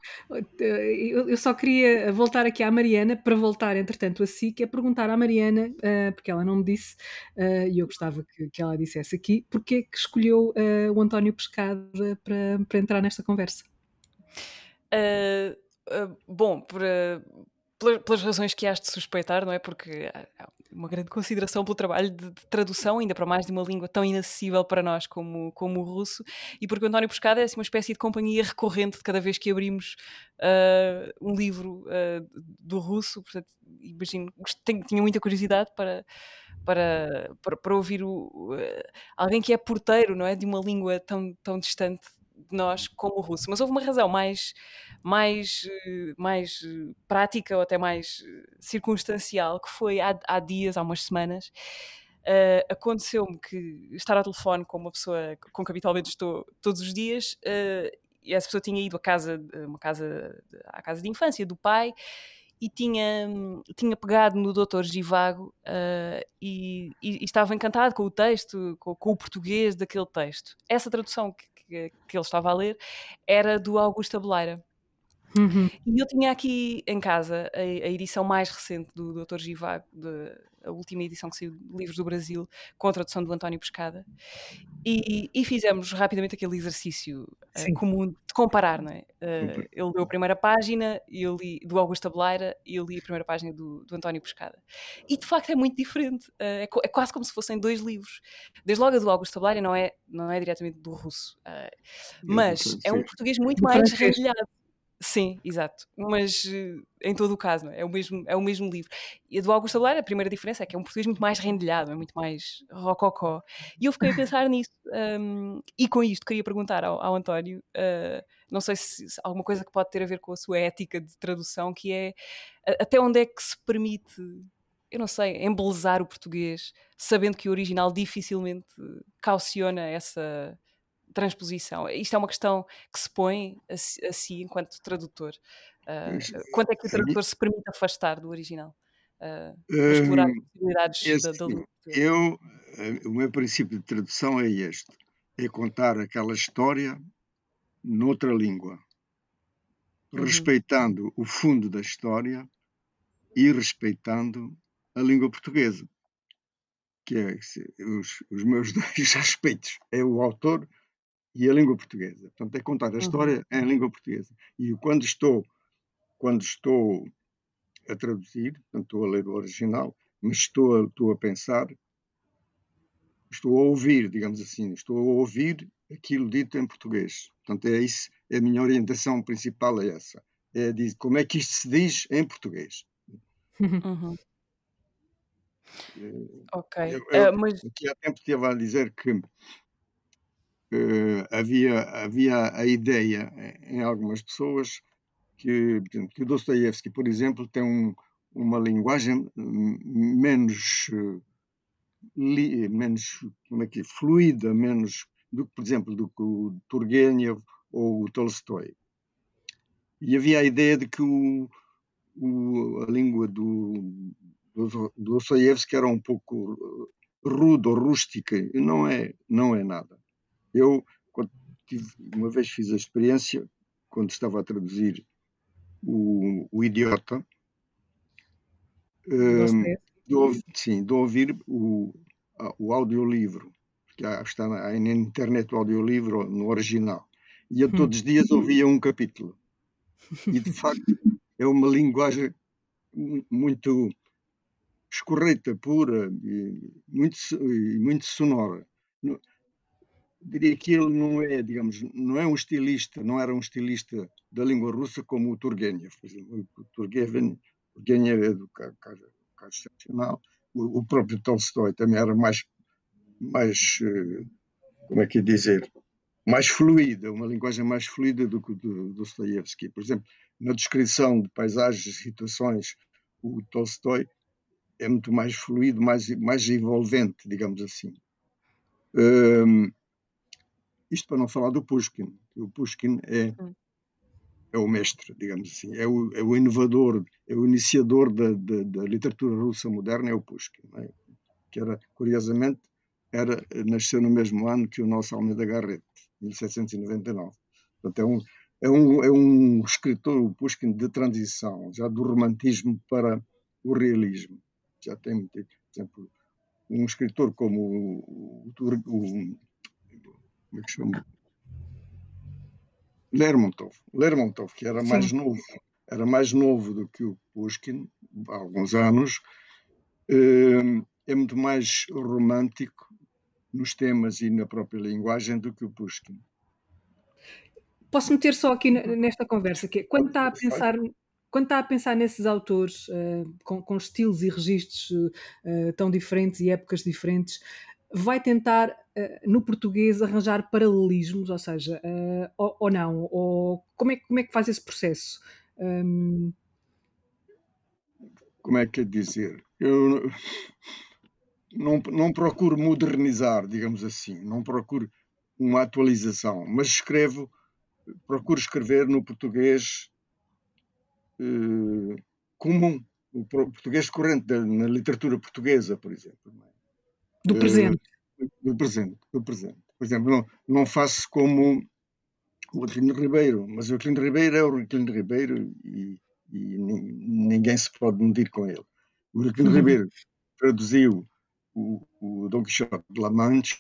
Eu, eu, só queria voltar aqui à Mariana, para voltar, entretanto, a si, que é perguntar à Mariana, uh, porque ela não me disse, uh, e eu gostava que, que, ela dissesse aqui, porque é que escolheu o António Pescada para, para entrar nesta conversa? bom, por, pelas razões que has de suspeitar, não é? Porque uma grande consideração pelo trabalho de, de, tradução, ainda para mais de uma língua tão inacessível para nós como, como o russo, e porque o António Pescada é assim, uma espécie de companhia recorrente de cada vez que abrimos uh, um livro uh, do russo. Portanto, imagino, tenho, tinha muita curiosidade para, para, para, para ouvir o, uh, alguém que é porteiro não é? de uma língua tão, tão distante de nós como o russo. Mas houve uma razão mais, mais, mais prática ou até mais circunstancial, que foi há, há dias, há umas semanas, uh, aconteceu-me que estar ao telefone com uma pessoa com que habitualmente estou todos os dias, uh, e essa pessoa tinha ido à casa, uma casa, à casa de infância do pai, e tinha, tinha pegado no Doutor Givago uh, e, e, e, estava encantado com o texto, com, com, o português daquele texto. Essa tradução que, que, ele estava a ler era do Augusto Abeleira. Uhum. E eu tinha aqui em casa a, a, edição mais recente do Dr. Givago, de, a última edição que saiu de Livros do Brasil, com a tradução do António Pescada, e, e fizemos rapidamente aquele exercício uh, comum de comparar, não é? Uh, ele leu a primeira página eu li, do Augusto Abeleira e eu li a primeira página do, do António Pescada. E de facto é muito diferente, uh, é, é, quase como se fossem dois livros. Desde logo a do Augusto Abeleira não é, não é diretamente do russo, mas é um português muito mais rendilhado. Sim, exato. Mas eh, em todo o caso, é? é? o mesmo, é o mesmo livro. E do Augusto Abelar, a primeira diferença é que é um português muito mais rendilhado, é muito mais rococó. E eu fiquei a pensar nisso. Um, e com isto queria perguntar ao, ao António, uh, não sei se, se, alguma coisa que pode ter a ver com a sua ética de tradução, que é até onde é que se permite, eu não sei, embelezar o português, sabendo que o original dificilmente cauciona essa transposição? Isto é uma questão que se põe a, si, a si enquanto tradutor. Uh, quanto é que o tradutor se permite afastar do original? Uh, para explorar hum, possibilidades é da, da assim, Eu, eh, o meu princípio de tradução é este: é contar aquela história noutra língua, uhum. respeitando o fundo da história e respeitando a língua portuguesa, que é os, os meus dois respeitos. É o autor e a língua portuguesa. Portanto, é contar a história uhum. em língua portuguesa. E quando estou, quando estou a traduzir, portanto, estou a ler o original, mas estou a, estou a pensar, estou a ouvir, digamos assim, estou a ouvir aquilo dito em português. Portanto, é isso, é a minha orientação principal é essa. É dizer, como é que isto se diz em português. Uhum. Ok. Eu, eu, uh, mas... Aqui há tempo estava a dizer que uh, havia, havia a ideia em algumas pessoas que, que Dostoiévski, por exemplo, tem um, uma linguagem menos, li, menos como é que é, fluida, menos do que, por exemplo, do que o Turgenev ou o Tolstói. E havia a ideia de que o, o, a língua do, do Dostoiévski era um pouco rude ou rústica, e não é, não é nada. Eu, tive, uma vez fiz a experiência, quando estava a traduzir o, o Idiota, um, de, sim, de ouvir o, o audiolivro, que está na, na internet o audiolivro no original. E a todos os dias ouvia um capítulo. E de facto é uma linguagem muito escorreita, pura e muito, e muito sonora diria que ele não é, digamos, não é um estilista, não era um estilista da língua russa como o Turgenev, por exemplo. O Turgenev, é do caso excepcional. O, o, próprio Tolstói também era mais, mais, eh, como é que é dizer, mais fluida, uma linguagem mais fluida do que o do Dostoiévski. Por exemplo, na descrição de paisagens situações, o Tolstói é muito mais fluido, mais, mais envolvente, digamos assim. Um, isto para não falar do Pushkin. O Pushkin é, é o mestre, digamos assim, é o, é o inovador, é o iniciador da, da, da literatura russa moderna, é o Pushkin. É? Que era, curiosamente, era, nasceu no mesmo ano que o nosso Almeida Garrett, 1799. Portanto, é um, é um, é um escritor, o Pushkin, de transição, já do romantismo para o realismo. Já tem, por exemplo, um escritor como o, o, o como é que chama? Lermontov. Lermontov, que era mais Sim. novo, era mais novo do que o Pushkin, há alguns anos, eh, é muito mais romântico nos temas e na própria linguagem do que o Pushkin. Posso meter só aqui nesta conversa, que é, quando está a pensar quando está a pensar nesses autores uh, com, com, estilos e registros uh, tão diferentes e épocas diferentes, vai tentar no português arranjar paralelismos, ou seja, uh, ou, ou, não, ou como é, como é que faz esse processo? Um... Como é que é dizer? Eu não, não procuro modernizar, digamos assim, não procuro uma atualização, mas escrevo, procuro escrever no português uh, comum, o português corrente na literatura portuguesa, por exemplo. É? Do presente. Uh, do presente, do presente. Por exemplo, não, não faço como o Aquilino Ribeiro, mas o Aquilino Ribeiro é o Aquilino Ribeiro e, e ninguém se pode medir com ele. O Aquilino Ribeiro traduziu o, o Dom Quixote de La Mancha.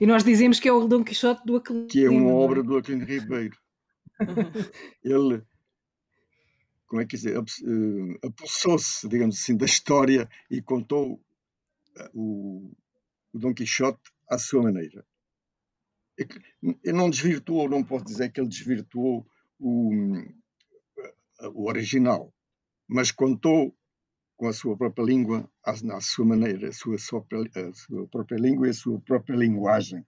E nós dizemos que é o Dom Quixote do Aquilino. Que é uma é? obra do Aquilino Ribeiro. ele, como é que dizer, eh, apulsou-se, digamos assim, da história e contou eh, o, o Dom Quixote à sua maneira. Ele não desvirtuou, não posso dizer que ele desvirtuou o, o original, mas contou com a sua própria língua, à, à sua maneira, a sua, a sua, própria língua e a sua própria linguagem.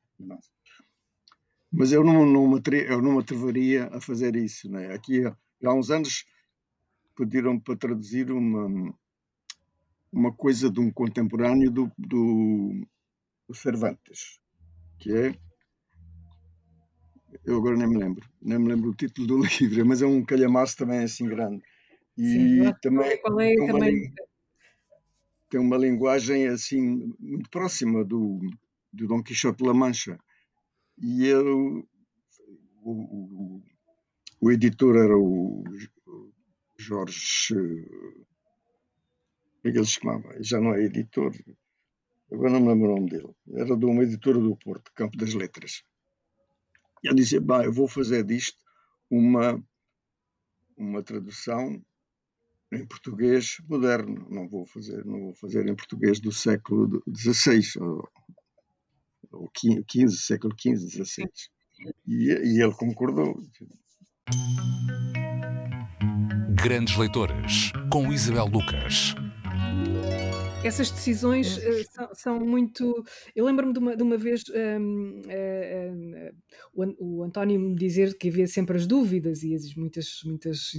Mas eu não, não, me, eu não me atreveria a fazer isso. Né? Aqui, há uns anos, pediram para traduzir uma, uma coisa de um contemporâneo do, do, do Cervantes, que é eu agora nem me lembro, nem me lembro o título do livro, mas é um calhamaço também assim grande. E Sim, também, qual é, tem, também... Uma, tem uma linguagem assim muito próxima do, do Dom Quixote de La Mancha. E eu, o, o, o editor era o Jorge. Como é que ele se chamava? Já não é editor, agora não me lembro o nome dele. Era de uma editora do Porto, Campo das Letras. E ele dizia: Bah, eu vou fazer disto uma, uma tradução em português moderno. Não vou fazer, não vou fazer em português do século XVI ou, ou XV, século XV, XVI. E, e ele concordou. Grandes Leitoras, com Isabel Lucas essas decisões uh, são, são, muito. Eu lembro-me de uma, de uma vez um, uh, uh, o, o, António me dizer que havia sempre as dúvidas e as, muitas, muitas,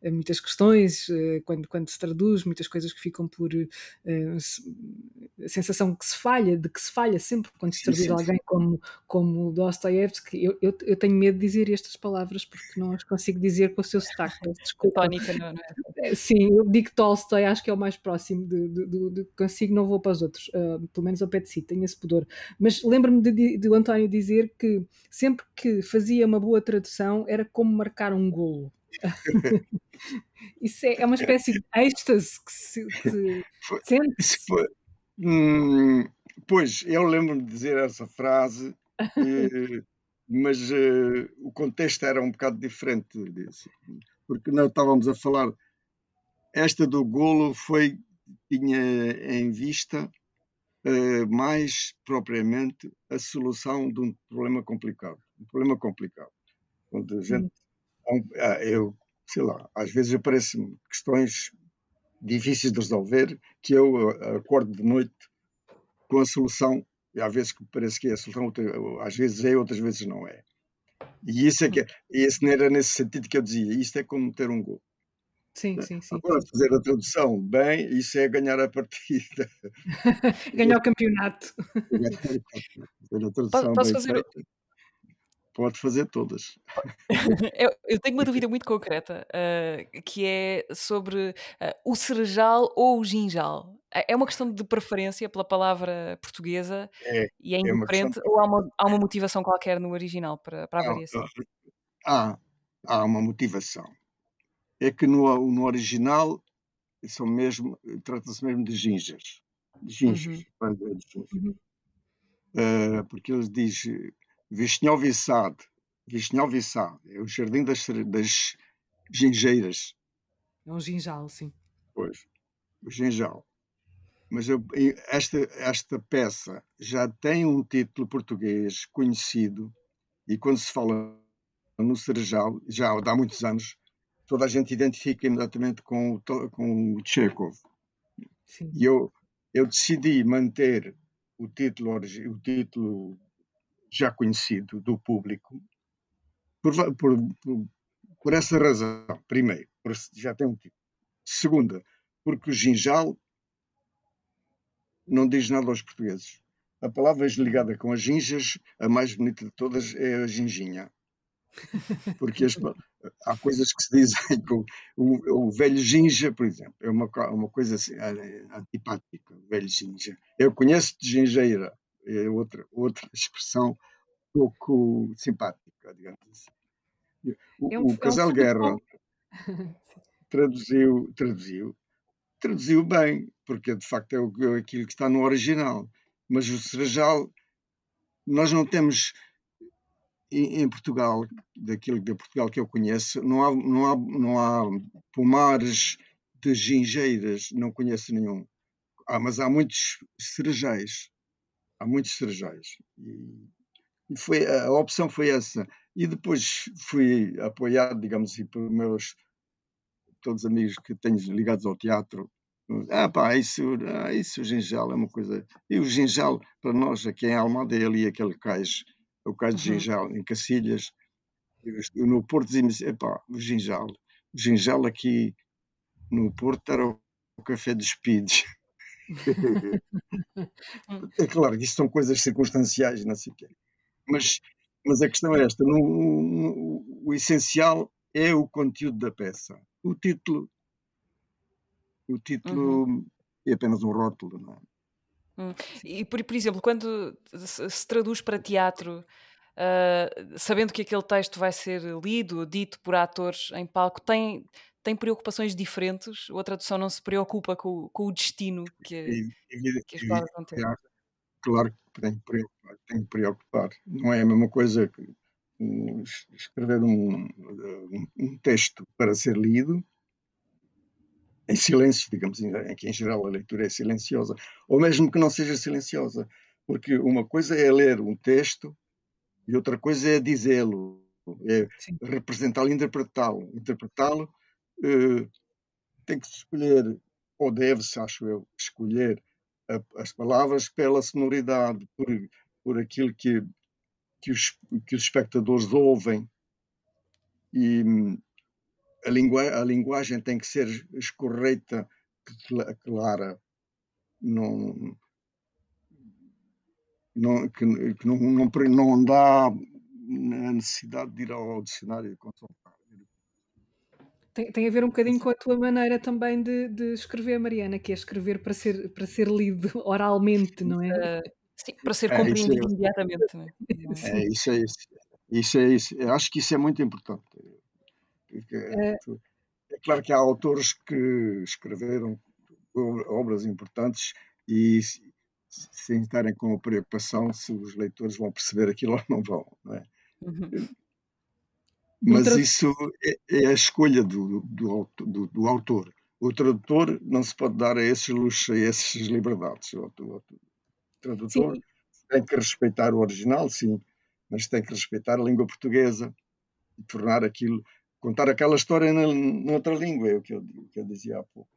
eh, muitas questões eh, quando, quando se traduz, muitas coisas que ficam por eh, a sensação que se falha, de que se falha sempre quando se traduz sim, sim, alguém como, como Dostoiévski. Eu, eu, eu, tenho medo de dizer estas palavras porque não as consigo dizer com o seu sotaque. Desculpa. Tónica, não, não é? Sim, eu digo Tolstói, acho que é o mais próximo de consigo, não vou para os outros, uh, pelo menos ao pé de si, tenho esse pudor. Mas lembro-me de, de, o António dizer que sempre que fazia uma boa tradução era como marcar um golo. Isso é, é, uma espécie de êxtase que se, que se sente. Foi, hum, pois, eu lembro-me de dizer essa frase, eh, mas uh, o contexto era um bocado diferente disso, porque não estávamos a falar. Esta do golo foi tinha em vista uh, mais propriamente a solução de um problema complicado. Um problema complicado. Onde a gente. Eu, sei lá, às vezes aparecem questões difíceis de resolver que eu acordo de noite com a solução e às vezes parece que é a solução, às vezes é, outras vezes não é. E isso é que, esse não era nesse sentido que eu dizia, isto é como ter um gol. Sim, sim, sim. Agora, fazer a tradução bem, isso é ganhar a partida. ganhar o campeonato. Fazer a tradução Posso bem fazer... Pode fazer todas. eu, eu, tenho uma dúvida muito concreta, uh, que é sobre uh, o cerejal ou o ginjal. É uma questão de preferência pela palavra portuguesa é, e é indiferente, é ou há uma, há uma motivação qualquer no original para, para a variação? Há, há uma motivação é que no, no original são mesmo, trata-se mesmo de gingas. De gingas. Uhum. Uhum. Uh, porque ele diz Vishnyovisad, Vishnyovisad, é o jardim das, das gingeiras. É um ginjal, sim. Pois, o ginjal. Mas eu, esta, esta peça já tem um título português conhecido e quando se fala no Cerejal, já há muitos anos, toda a gente identifica imediatamente com, com o Chekhov. Sim. E eu, eu decidi manter o título, o título já conhecido do público por, por, por, por essa razão. Primeiro, já tem um título. Segunda, porque o ginjal não diz nada aos portugueses. A palavra ligada com as ginjas, a mais bonita de todas é a ginginha. Porque as, há coisas que se dizem que o, o, o velho ginja, por exemplo, é uma, uma coisa assim, antipática, o velho ginja. Eu conheço de gingeira, é outra, outra expressão pouco simpática, digamos assim. O, é um, o Casal é um Guerra traduziu, traduziu, traduziu bem, porque de facto é aquilo que está no original. Mas o Serajal, nós não temos em Portugal, daquilo de Portugal que eu conheço, não há, não há, não há pomares de gingeiras, não conheço nenhum. Ah, mas há muitos cerejais. Há muitos cerejais. E, foi, a opção foi essa. E depois fui apoiado, digamos assim, por meus todos os amigos que tenho ligados ao teatro. Ah, pá, isso, ah, isso o ginjal é uma coisa. E o ginjal, para nós, aqui em Almada, é ali aquele cais o caso de uhum. Ginjal, em Cacilhas. No Porto dizia-me epá, o Ginjal. O Ginjal aqui no Porto era o café dos Pides. é claro que isto são coisas circunstanciais, não sei o quê. Mas, mas a questão é esta: no, no, o essencial é o conteúdo da peça. O título, o título uhum. é apenas um rótulo, não é? Hum. E, por, por exemplo, quando se, se traduz para teatro, uh, sabendo que aquele texto vai ser lido, dito por atores em palco, tem, tem preocupações diferentes? Ou a tradução não se preocupa com, com o destino que, e, que as palavras vão ter? Claro que tem que, preocupar, tem que preocupar. Não é a mesma coisa que escrever um, um texto para ser lido em silêncio, digamos, em que em geral a leitura é silenciosa, ou mesmo que não seja silenciosa, porque uma coisa é ler um texto e outra coisa é dizê-lo, é representá-lo, interpretá-lo. Interpretá-lo eh, tem que escolher, ou deve-se, acho eu, escolher a, as palavras pela sonoridade, por, por aquilo que, que, os, que os espectadores ouvem. E, a, lingu a linguagem tem que ser escorreita, clara, não, não, que, que não, não, não dá a necessidade de ir ao dicionário e consultar. Tem, tem a ver um bocadinho com a tua maneira também de, de escrever, Mariana, que é escrever para ser, para ser lido oralmente, não é? Uh, sim, para ser é, compreendido é, imediatamente. É? é, isso é isso. Isso é isso. Eu acho que isso é muito importante. É, é claro que há autores que escreveram obras importantes e sem estarem com a preocupação se os leitores vão perceber aquilo ou não vão. Não é? Uhum. Mas isso é, é, a escolha do, do, do, do, autor. O tradutor não se pode dar a esses luxos, a essas liberdades. O, o tradutor sim. tem que respeitar o original, sim, mas tem que respeitar a língua portuguesa e tornar aquilo contar aquela história na, noutra língua, é o que eu, que eu dizia há pouco.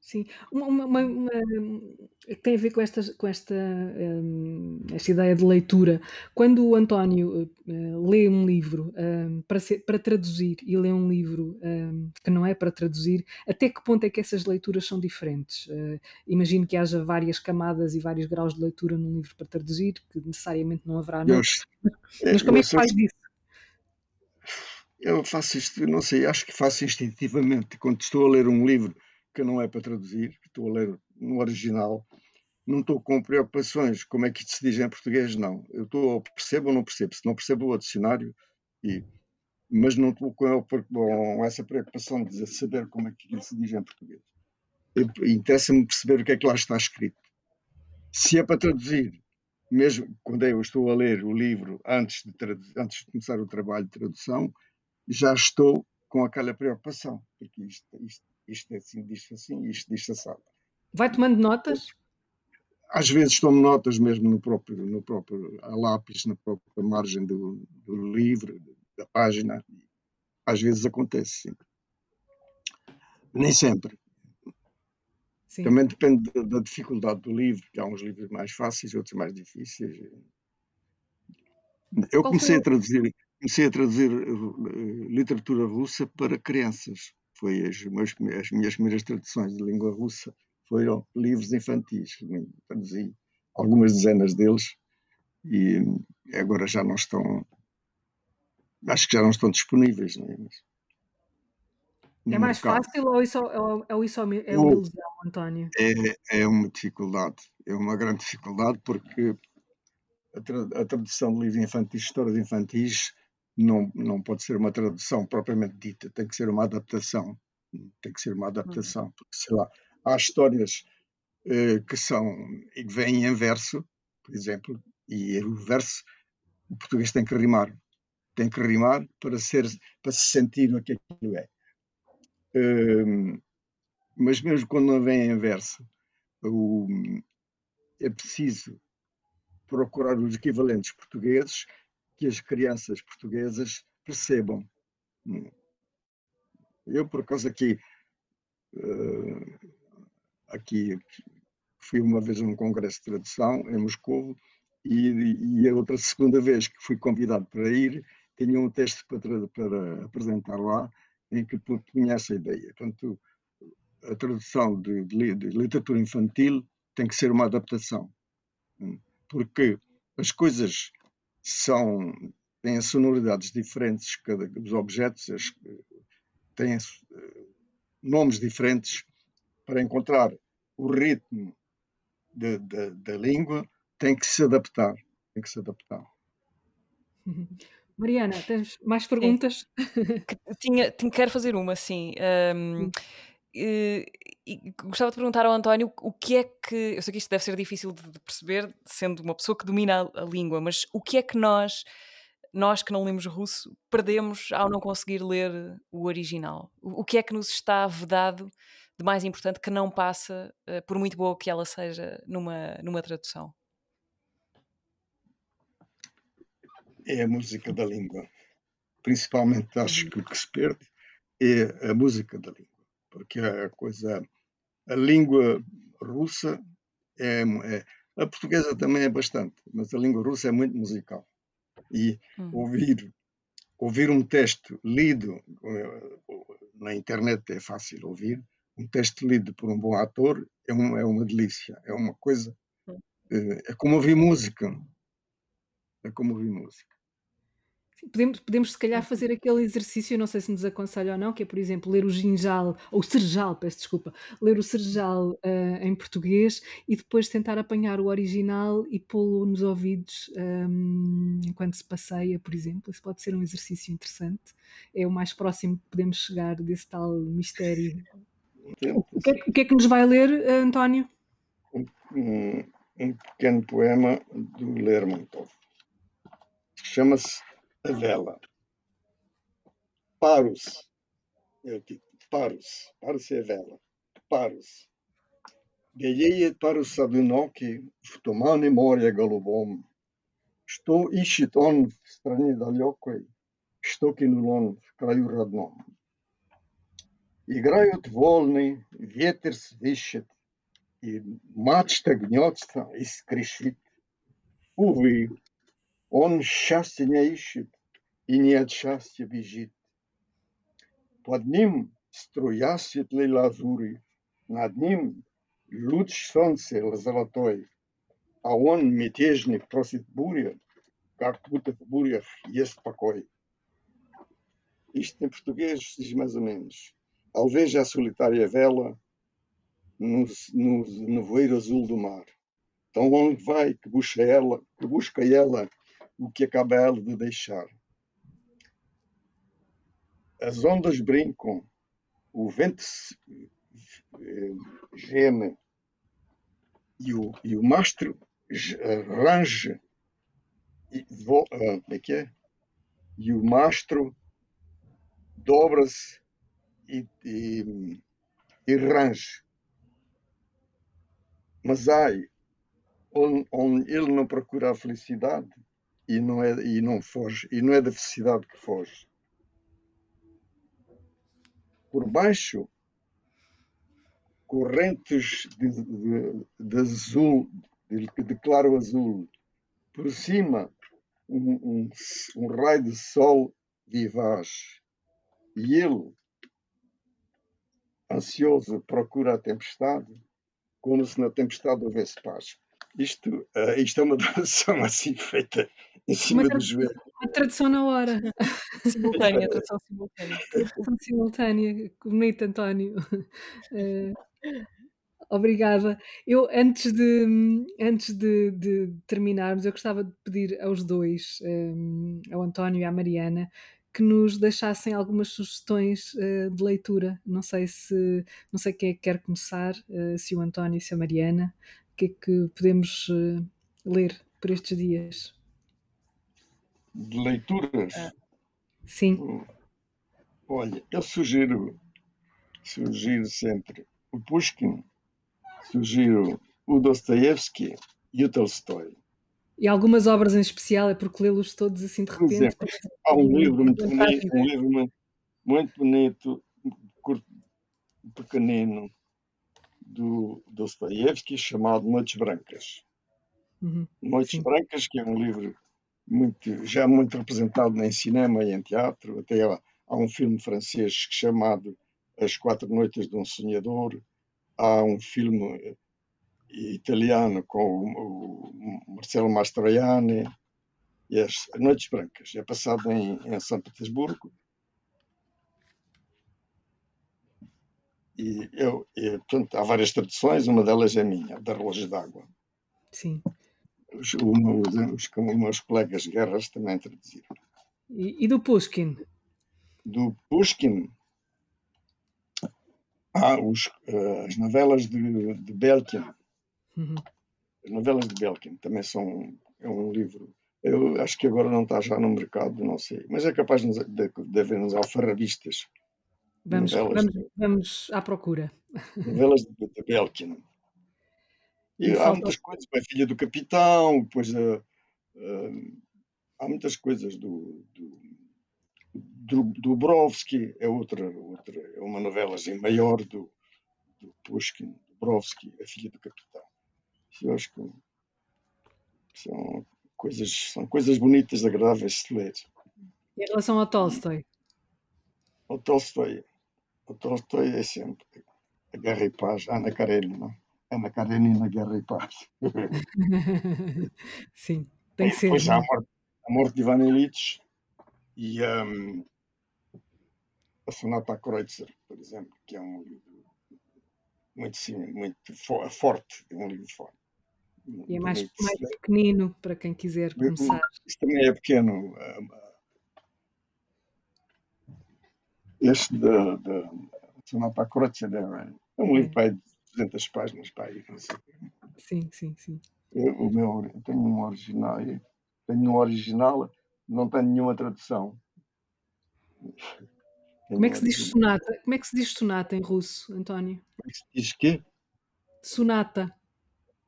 Sim, uma, uma, uma, tem a ver com esta, com esta, um, esta ideia de leitura. Quando o António uh, lê um livro um, para, ser, para traduzir e lê um livro um, que não é para traduzir, até que ponto é que essas leituras são diferentes? Uh, imagino que haja várias camadas e vários graus de leitura num livro para traduzir, que necessariamente não haverá. Não. Mas, mas como é que faz isso? Eu faço isto, não sei, acho que faço instintivamente. Quando estou a ler um livro que não é para traduzir, que estou a ler no original, não estou com preocupações, como é que isto se diz em português, não. Eu estou, percebo ou não percebo. Se não percebo o dicionário, e, mas não estou com, com essa preocupação de saber como é que se diz em português. Interessa-me perceber o que é que lá está escrito. Se é para traduzir, mesmo quando eu estou a ler o livro antes de, antes de começar o trabalho de tradução, já estou com aquela preocupação, porque isto, isto, isto é assim, diz assim, isto diz assado. Vai tomando notas? Às vezes tomo notas mesmo no próprio, no próprio a lápis, na própria margem do, do livro, da página. Às vezes acontece, sim. Nem sempre. Sim. Também depende da, da dificuldade do livro, que há uns livros mais fáceis, outros mais difíceis. Eu Qual comecei a traduzir comecei a traduzir uh, literatura russa para crianças. Foi as, meus, as, minhas primeiras traduções de língua russa foram livros infantis. Traduzi algumas dezenas deles e agora já não estão. Acho que já não estão disponíveis. Não é? no É mais fácil ou isso ou ou isso é uma é ilusão, António? é é uma dificuldade, é uma grande dificuldade, porque a tradução de livros infantis, histórias infantis, não não pode ser uma tradução propriamente dita, tem que ser uma adaptação, tem que ser uma Uhum. adaptação, porque, sei lá, há histórias, eh, que são e que vêm em verso, por exemplo, e o verso, o português tem que rimar, tem que rimar para ser para se sentir o que aquilo é. Hum, mas mesmo quando não vem em verso, o é preciso procurar os equivalentes portugueses que as crianças portuguesas percebam. Hum. Eu, por acaso, aqui, eh, aqui fui uma vez a um congresso de tradução em Moscovo e, e a outra segunda vez que fui convidado para ir, tinha um texto para, para apresentar lá em que punha essa ideia. Portanto, a tradução de, de de literatura infantil tem que ser uma adaptação, hum, porque as coisas são têm sonoridades diferentes, cada, os objetos as- têm eh, nomes diferentes para encontrar o ritmo da, da, da língua, tem que se adaptar, tem que se adaptar. Mariana, tens mais Sim. perguntas? Que tinha, tinha- quero fazer uma, sim. Sim. E, e gostava de perguntar ao António o que é que. Eu sei que isto deve ser difícil de, de perceber, sendo uma pessoa que domina a, a língua, mas o que é que nós, nós que não lemos russo, perdemos ao não conseguir ler o original? O, o que é que nos está vedado de mais importante que não passa, eh, por muito boa que ela seja, numa, numa tradução? É a música da língua. Principalmente acho que o que se perde é a música da língua, porque a coisa, a língua russa é, é a portuguesa também é bastante, mas a língua russa é muito musical. E Hum. ouvir ouvir um texto lido eh, na internet é fácil ouvir um texto lido por um bom ator é, um, é uma delícia é uma coisa Hum. eh, é como ouvir música é como ouvir música podemos, podemos se calhar fazer aquele exercício, não sei se nos aconselha ou não, que é, por exemplo, ler o ginjal, ou o serjal, peço desculpa, ler o serjal ah, em português e depois tentar apanhar o original e pô-lo nos ouvidos ahm, enquanto se passeia, por exemplo. Isso pode ser um exercício interessante. É o mais próximo que podemos chegar desse tal mistério. O que é, que- o que é que nos vai ler, ah, António? um, um pequeno poema do Lermontov chama-se Vela. Parus. É o título Parus. Parus é vela. Геее парус одинокий, в тумане моря голубом, Что ищет он в стране далекой, Что кинул он в краю родном. Играют волны, ветер свищет, И мачта гнется и скрежит. Увы, он счастья не ищет И не от счастья бежит. Под ним струя светлой лазури, Над ним луч солнца золотой, А он, мятежник, просит буря, Как будто в бурях есть покой. Isto em português diz mais ou menos. Alveja a solitária vela no, no nevoeiro azul do mar. Tão longe vai que busca ela, que busca ela o que acaba de deixar. As ondas brincam, o vento eh, geme e o, e o mastro ge- range e vo, como é que é? E o mastro dobra-se e, e, e range. Mas ai, onde, onde ele não procura a felicidade e não é e não foge e não é da felicidade que foge. Por baixo, correntes de, de, de azul, de, de claro azul. Por cima, um, um, um raio de sol vivaz. E ele, ansioso, procura a tempestade, como se na tempestade houvesse paz. Isto, eh, isto é uma tradução assim feita em cima Uma, do joelho. uma tradução na hora. Simultânea, tradução simultânea. Tradução simultânea. Bonito, António. Uh, obrigada. Eu, antes de, antes de, de, terminarmos, eu gostava de pedir aos dois, um, ao António e à Mariana, que nos deixassem algumas sugestões uh, de leitura. Não sei se não sei quem é que quer começar, uh, se o António, se a Mariana, que é que podemos uh, ler por estes dias? De leituras? Ah. Sim. Hum. Olha, eu sugiro, sugiro sempre o Pushkin, sugiro o Dostoevsky e o Tolstói. E algumas obras em especial, é porque lê-los todos assim de repente. Exemplo, há um livro muito bonito, um livro muito, muito bonito, curto, pequenino, do Dostoiévski, chamado Noites Brancas. Uhum. Noites Sim. Brancas, que é um livro muito, já muito representado em cinema e em teatro. Até há, há um filme francês chamado As Quatro Noites de um Sonhador. Há um filme italiano com o, o Marcelo Mastroianni e as Noites Brancas. É passado em, em São Petersburgo. E, eu, e, portanto, há várias traduções, uma delas é minha, da Relógio d'Água. Sim. Os, os, os, os meus colegas guerras também traduziram. E, e do Pushkin? Do Pushkin, há os, as novelas de, de Belkin. Uhum. As novelas de Belkin também são é um livro. Eu acho que agora não está já no mercado, não sei. Mas é capaz de, de, de haver nos alfarrabistas. Vamos, vamos, vamos à procura. Novelas de, Belkin. E, há muitas coisas, a filha do capitão, depois uh, uh, há muitas coisas do, do, do, é outra, outra, é uma novela assim, maior do, do Pushkin, do Brovsky, a filha do capitão. Eu acho que são coisas, são coisas bonitas, agradáveis de ler. Em relação ao Tolstói? O Tolstói, o Tolstói é sempre a Guerra e Paz, Ana Karenina. Ana Karenina Guerra e Paz. Sim, tem que ser. Depois há a morte, a morte de Ivan Illich e um, a Sonata Kreutzer, por exemplo, que é um livro muito, sim, muito fo forte, é um livro forte. E é mais, mais pequenino para quem quiser começar. Isso também é pequeno. Este da, da Sonata Kreutzer é um livro para 200 páginas para aí. Sim, sim, sim. Eu, o meu, eu tenho um original, tenho um original, não tenho nenhuma tradução. Como é que se diz sonata? Como é que se diz sonata em russo, António? Como é que se diz quê? Sonata.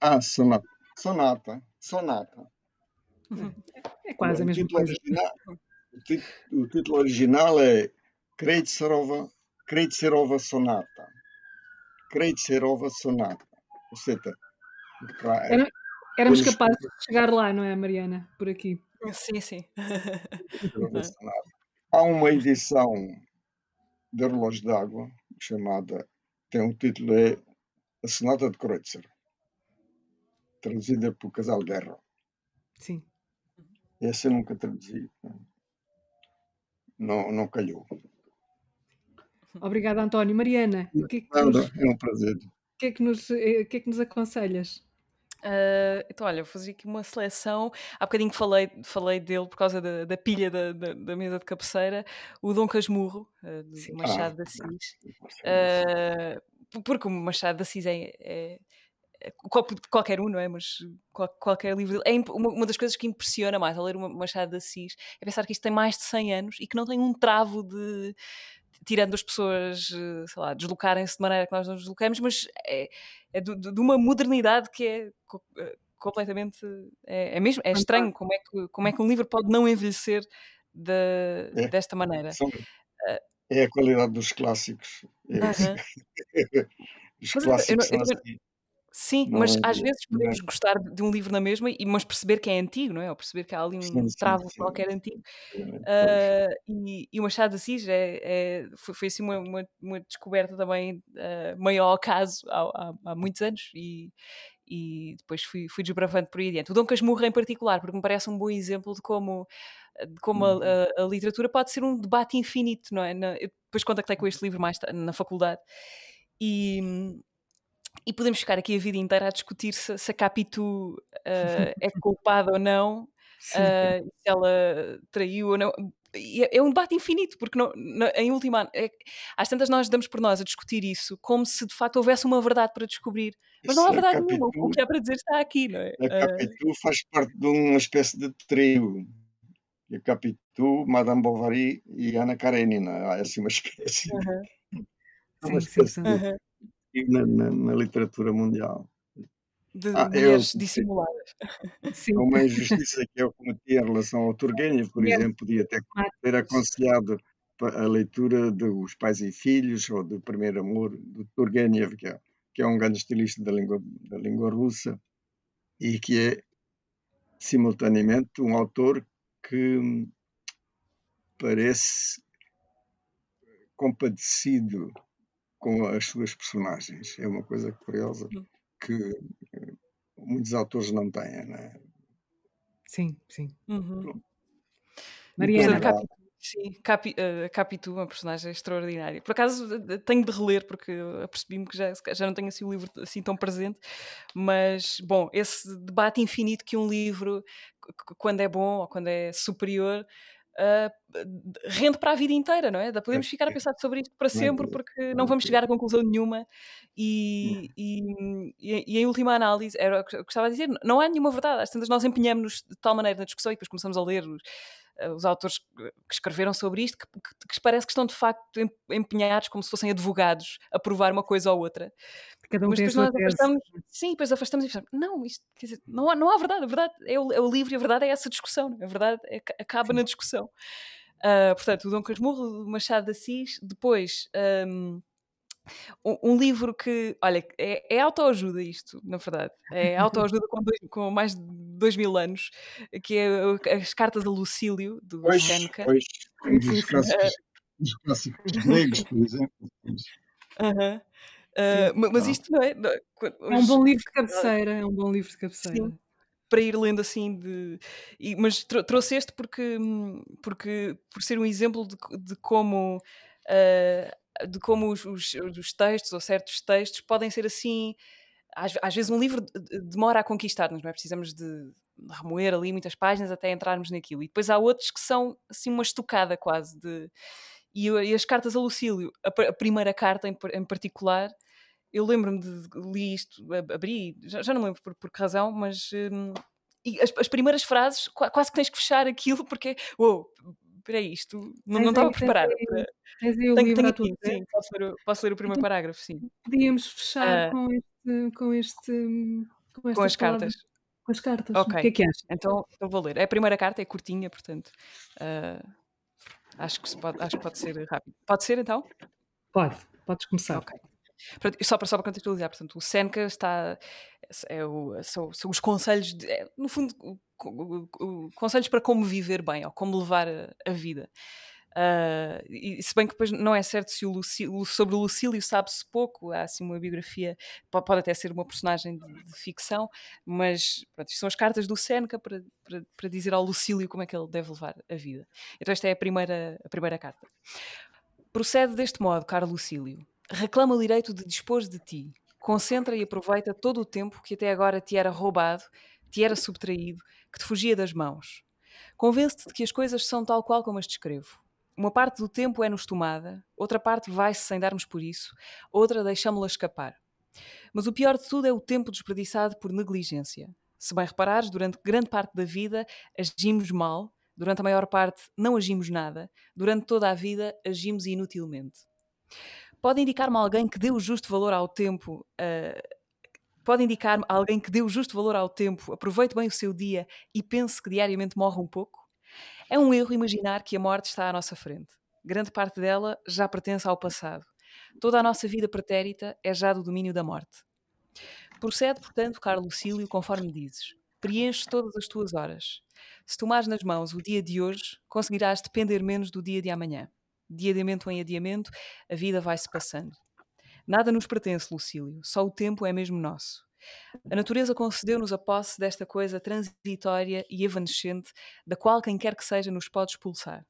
Ah, sonata. Sonata. Sonata. É quase a mesma coisa. Original, o, título, o, título, original é Kreitserova, Kreitserova Sonata. Kreitserova Sonata. Ou seja, Era, éramos capazes de chegar lá, não é, Mariana? Por aqui. Sim, sim. Há uma edição de Relógio d'Água chamada, tem um título, é A Sonata de Kreutzer, traduzida por Casal Guerra. Sim. Essa eu nunca traduzi. Não, não calhou. Obrigada, António. Mariana, o que é que nos, é um prazer. o que é que nos, eh, o que é que nos aconselhas? Uh, então, olha, eu fazia aqui uma seleção. Há bocadinho falei, falei dele por causa da, da pilha da, da, da mesa de cabeceira, o Dom Casmurro, uh, do Sim. Machado de Assis. Uh, porque o Machado de Assis é, é, é qual- qualquer um, não é? Mas qual- qualquer livro dele. É uma das coisas que impressiona mais ao ler o Machado de Assis é pensar que isto tem mais de 100 anos e que não tem um travo de. Tirando as pessoas, eh, sei lá, deslocarem-se de maneira que nós nos deslocamos, mas é, é do- de uma modernidade que é eh, completamente. É, é mesmo, é estranho como é, que, como é que um livro pode não envelhecer de- É. desta maneira. São- é a qualidade dos clássicos. É. Os eu- clássicos eu eu assim. Sim, Não mas é- às vezes é- podemos gostar de um livro na mesma, e, mas perceber que é antigo, não é? Ou perceber que há ali um Sim, sim, travo sim. qualquer antigo. Ah, e, e o Machado de Assis é, é- foi, foi assim uma, uma, uma descoberta também meio ao acaso há, há, há muitos anos e, e depois fui, fui desbravando por aí adiante. O Dom Casmurro em particular, porque me parece um bom exemplo de como, de como a, Uhum. a- a literatura pode ser um debate infinito, não é? Na- eu depois contactei com este livro mais na faculdade e, e podemos ficar aqui a vida inteira a discutir se, se a Capitu eh, é culpada ou não, Sim. eh, se ela traiu ou não. E É é um debate infinito, porque não- na- em última, é, às tantas nós damos por nós a discutir isso como se de facto houvesse uma verdade para descobrir. Mas não há verdade nenhuma. O Capitu, que há para dizer está aqui, não é? a Eh, Capitu faz parte de uma espécie de trio. E a Capitu, Madame Bovary e Ana Karenina. Há assim uma espécie, há uma Sim, sim, espécie na, na, na literatura mundial. de Ah, eu mulheres dissimuladas. Sim. uma injustiça que eu cometi em relação ao Turgenev, por exemplo, podia ter, ter aconselhado a leitura de Os Pais e Filhos ou do Primeiro Amor, do Turgenev, que é, que é um grande estilista da língua, da língua russa e que é, simultaneamente, um autor que parece compadecido com as suas personagens. É uma coisa curiosa que eh, muitos autores não têm, né? Sim, sim. Uhum. Mariana. Capitu, sim, Capi, eh, Capitu, uma personagem extraordinária. Por acaso eh, tenho de reler, porque eu apercebi-me que já, já não tenho assim o livro assim tão presente, mas bom, esse debate infinito que um livro, quando é bom ou quando é superior, ah, rende para a vida inteira, não é? Podemos ficar a pensar sobre isto para sempre Muito, porque não vamos chegar a conclusão nenhuma. E, e, e- e em última análise, era o que eu gostava de dizer, não há nenhuma verdade, às tantas nós empenhamos-nos de tal maneira na discussão e depois começamos a ler os, eh, os autores que escreveram sobre isto que, que, que parece que estão de facto em- empenhados como se fossem advogados a provar uma coisa ou outra. Cada um Mas tem a depois sua nós tese. afastamos, sim, depois afastamos e pensamos, não, isto, quer dizer, não há, não há verdade, a verdade é o, é o livro e a verdade é essa discussão, a verdade é acaba na discussão. Ah, portanto, o Dom Casmurro, do Machado de Assis, depois ahm, um, um livro que, olha, é, é autoajuda isto, na verdade, é autoajuda com, dois- com mais de dois mil anos, que é o- as Cartas a Lucílio, do Pois, Seneca. pois, um Sim, dos sim, sim. clássicos, dos clássicos gregos, por exemplo. Aham. Ma- mas isto não é. não- qu- É um bom livro de cabeceira, é um bom livro de cabeceira. Sim. para ir lendo assim de e- mas trou- trouxe este porque porque por ser um exemplo de, de como ah, de como os, os- os textos ou certos textos podem ser assim às, às vezes um livro de- de- demora a conquistar-nos, não é? Precisamos de remoer ali muitas páginas até entrarmos naquilo. E depois há outros que são assim uma estocada quase de e, e as cartas a Lucílio, a, a primeira carta em, em particular, eu lembro-me de, li isto, ab- abri, já, já não lembro por, por que razão, mas hum, e as, as primeiras frases qua- quase que tens que fechar aquilo porque, uou, espera aí, isto não, não estava preparada. aí- para- Tens aí o Tenho, livro tenho aqui, sim, posso ler, o- posso ler o primeiro Então, parágrafo, sim. Podíamos fechar Ah. com este, com este, com Com as cartas. com as cartas. Ok. O que é que achas? Então eu vou ler. É a primeira carta, é curtinha, portanto. ah, acho, que pode, acho que pode ser rápido. Pode ser então? Pode, podes começar. Ok. Pronto, Só para, só para contextualizar, portanto, o Seneca está. É o, são, são os conselhos, de- é, no fundo, o- o- conselhos para como viver bem, ou como levar a, a vida. Ah, e se bem que depois não é certo se o sobre o Lucílio sabe-se pouco, há assim uma biografia, po- pode até ser uma personagem de, de ficção, mas pronto, são as cartas do Seneca para, para, para dizer ao Lucílio como é que ele deve levar a vida. Então esta é a primeira, a primeira carta. Procede deste modo, caro Lucílio. Reclama o direito de dispor de ti. Concentra e aproveita todo o tempo que até agora te era roubado, te era subtraído, que te fugia das mãos. Convence-te de que as coisas são tal qual como as descrevo. Uma parte do tempo é-nos tomada, outra parte vai-se sem darmos por isso, outra deixamo-la escapar. Mas o pior de tudo é o tempo desperdiçado por negligência. Se bem reparares, durante grande parte da vida agimos mal, durante a maior parte não agimos nada, durante toda a vida agimos inutilmente. Pode indicar-me alguém que dê o justo valor ao tempo, ah, pode indicar-me alguém que dê o justo valor ao tempo, aproveite bem o seu dia e pense que diariamente morre um pouco? É um erro imaginar que a morte está à nossa frente. Grande parte dela já pertence ao passado. Toda a nossa vida pretérita é já do domínio da morte. Procede, portanto, caro Lucílio, conforme dizes. Preenche todas as tuas horas. Se tomares nas mãos o dia de hoje, conseguirás depender menos do dia de amanhã. De adiamento em adiamento, a vida vai-se passando. Nada nos pertence, Lucílio, só o tempo é mesmo nosso. A natureza concedeu-nos a posse desta coisa transitória e evanescente, da qual quem quer que seja nos pode expulsar.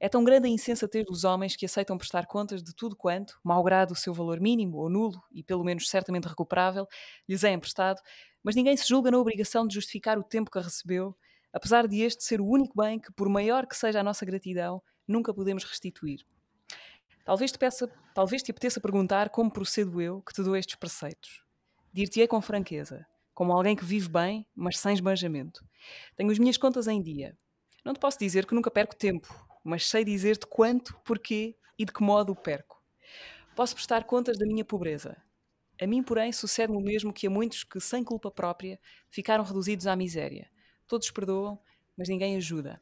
É tão grande a insensatez dos homens que aceitam prestar contas de tudo quanto, malgrado o seu valor mínimo ou nulo, e pelo menos certamente recuperável, lhes é emprestado, mas ninguém se julga na obrigação de justificar o tempo que recebeu, apesar de este ser o único bem que, por maior que seja a nossa gratidão, nunca podemos restituir. Talvez te, peça, talvez te apeteça perguntar como procedo eu que te dou estes preceitos. Dir-te-ei com franqueza, como alguém que vive bem, mas sem esbanjamento. Tenho as minhas contas em dia. Não te posso dizer que nunca perco tempo, mas sei dizer-te quanto, porquê e de que modo o perco. Posso prestar contas da minha pobreza. A mim, porém, sucede o mesmo que a muitos que, sem culpa própria, ficaram reduzidos à miséria. Todos perdoam, mas ninguém ajuda.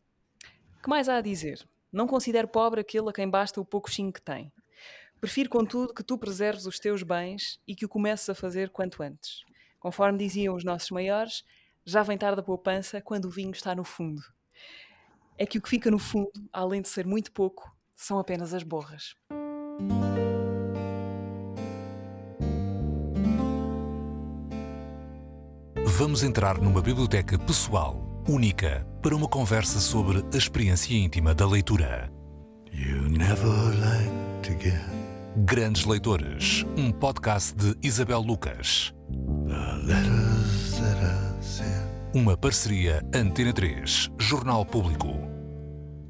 Que mais há a dizer? Não considero pobre aquele a quem basta o pouquinho que tem. Prefiro, contudo, que tu preserves os teus bens e que o comeces a fazer quanto antes. Conforme diziam os nossos maiores, já vem tarde a poupança quando o vinho está no fundo. É que o que fica no fundo, além de ser muito pouco, são apenas as borras. Vamos entrar numa biblioteca pessoal, única, para uma conversa sobre a experiência íntima da leitura. You never like to get Grandes Leitores, um podcast de Isabel Lucas. Uma parceria Antena 3, Jornal Público.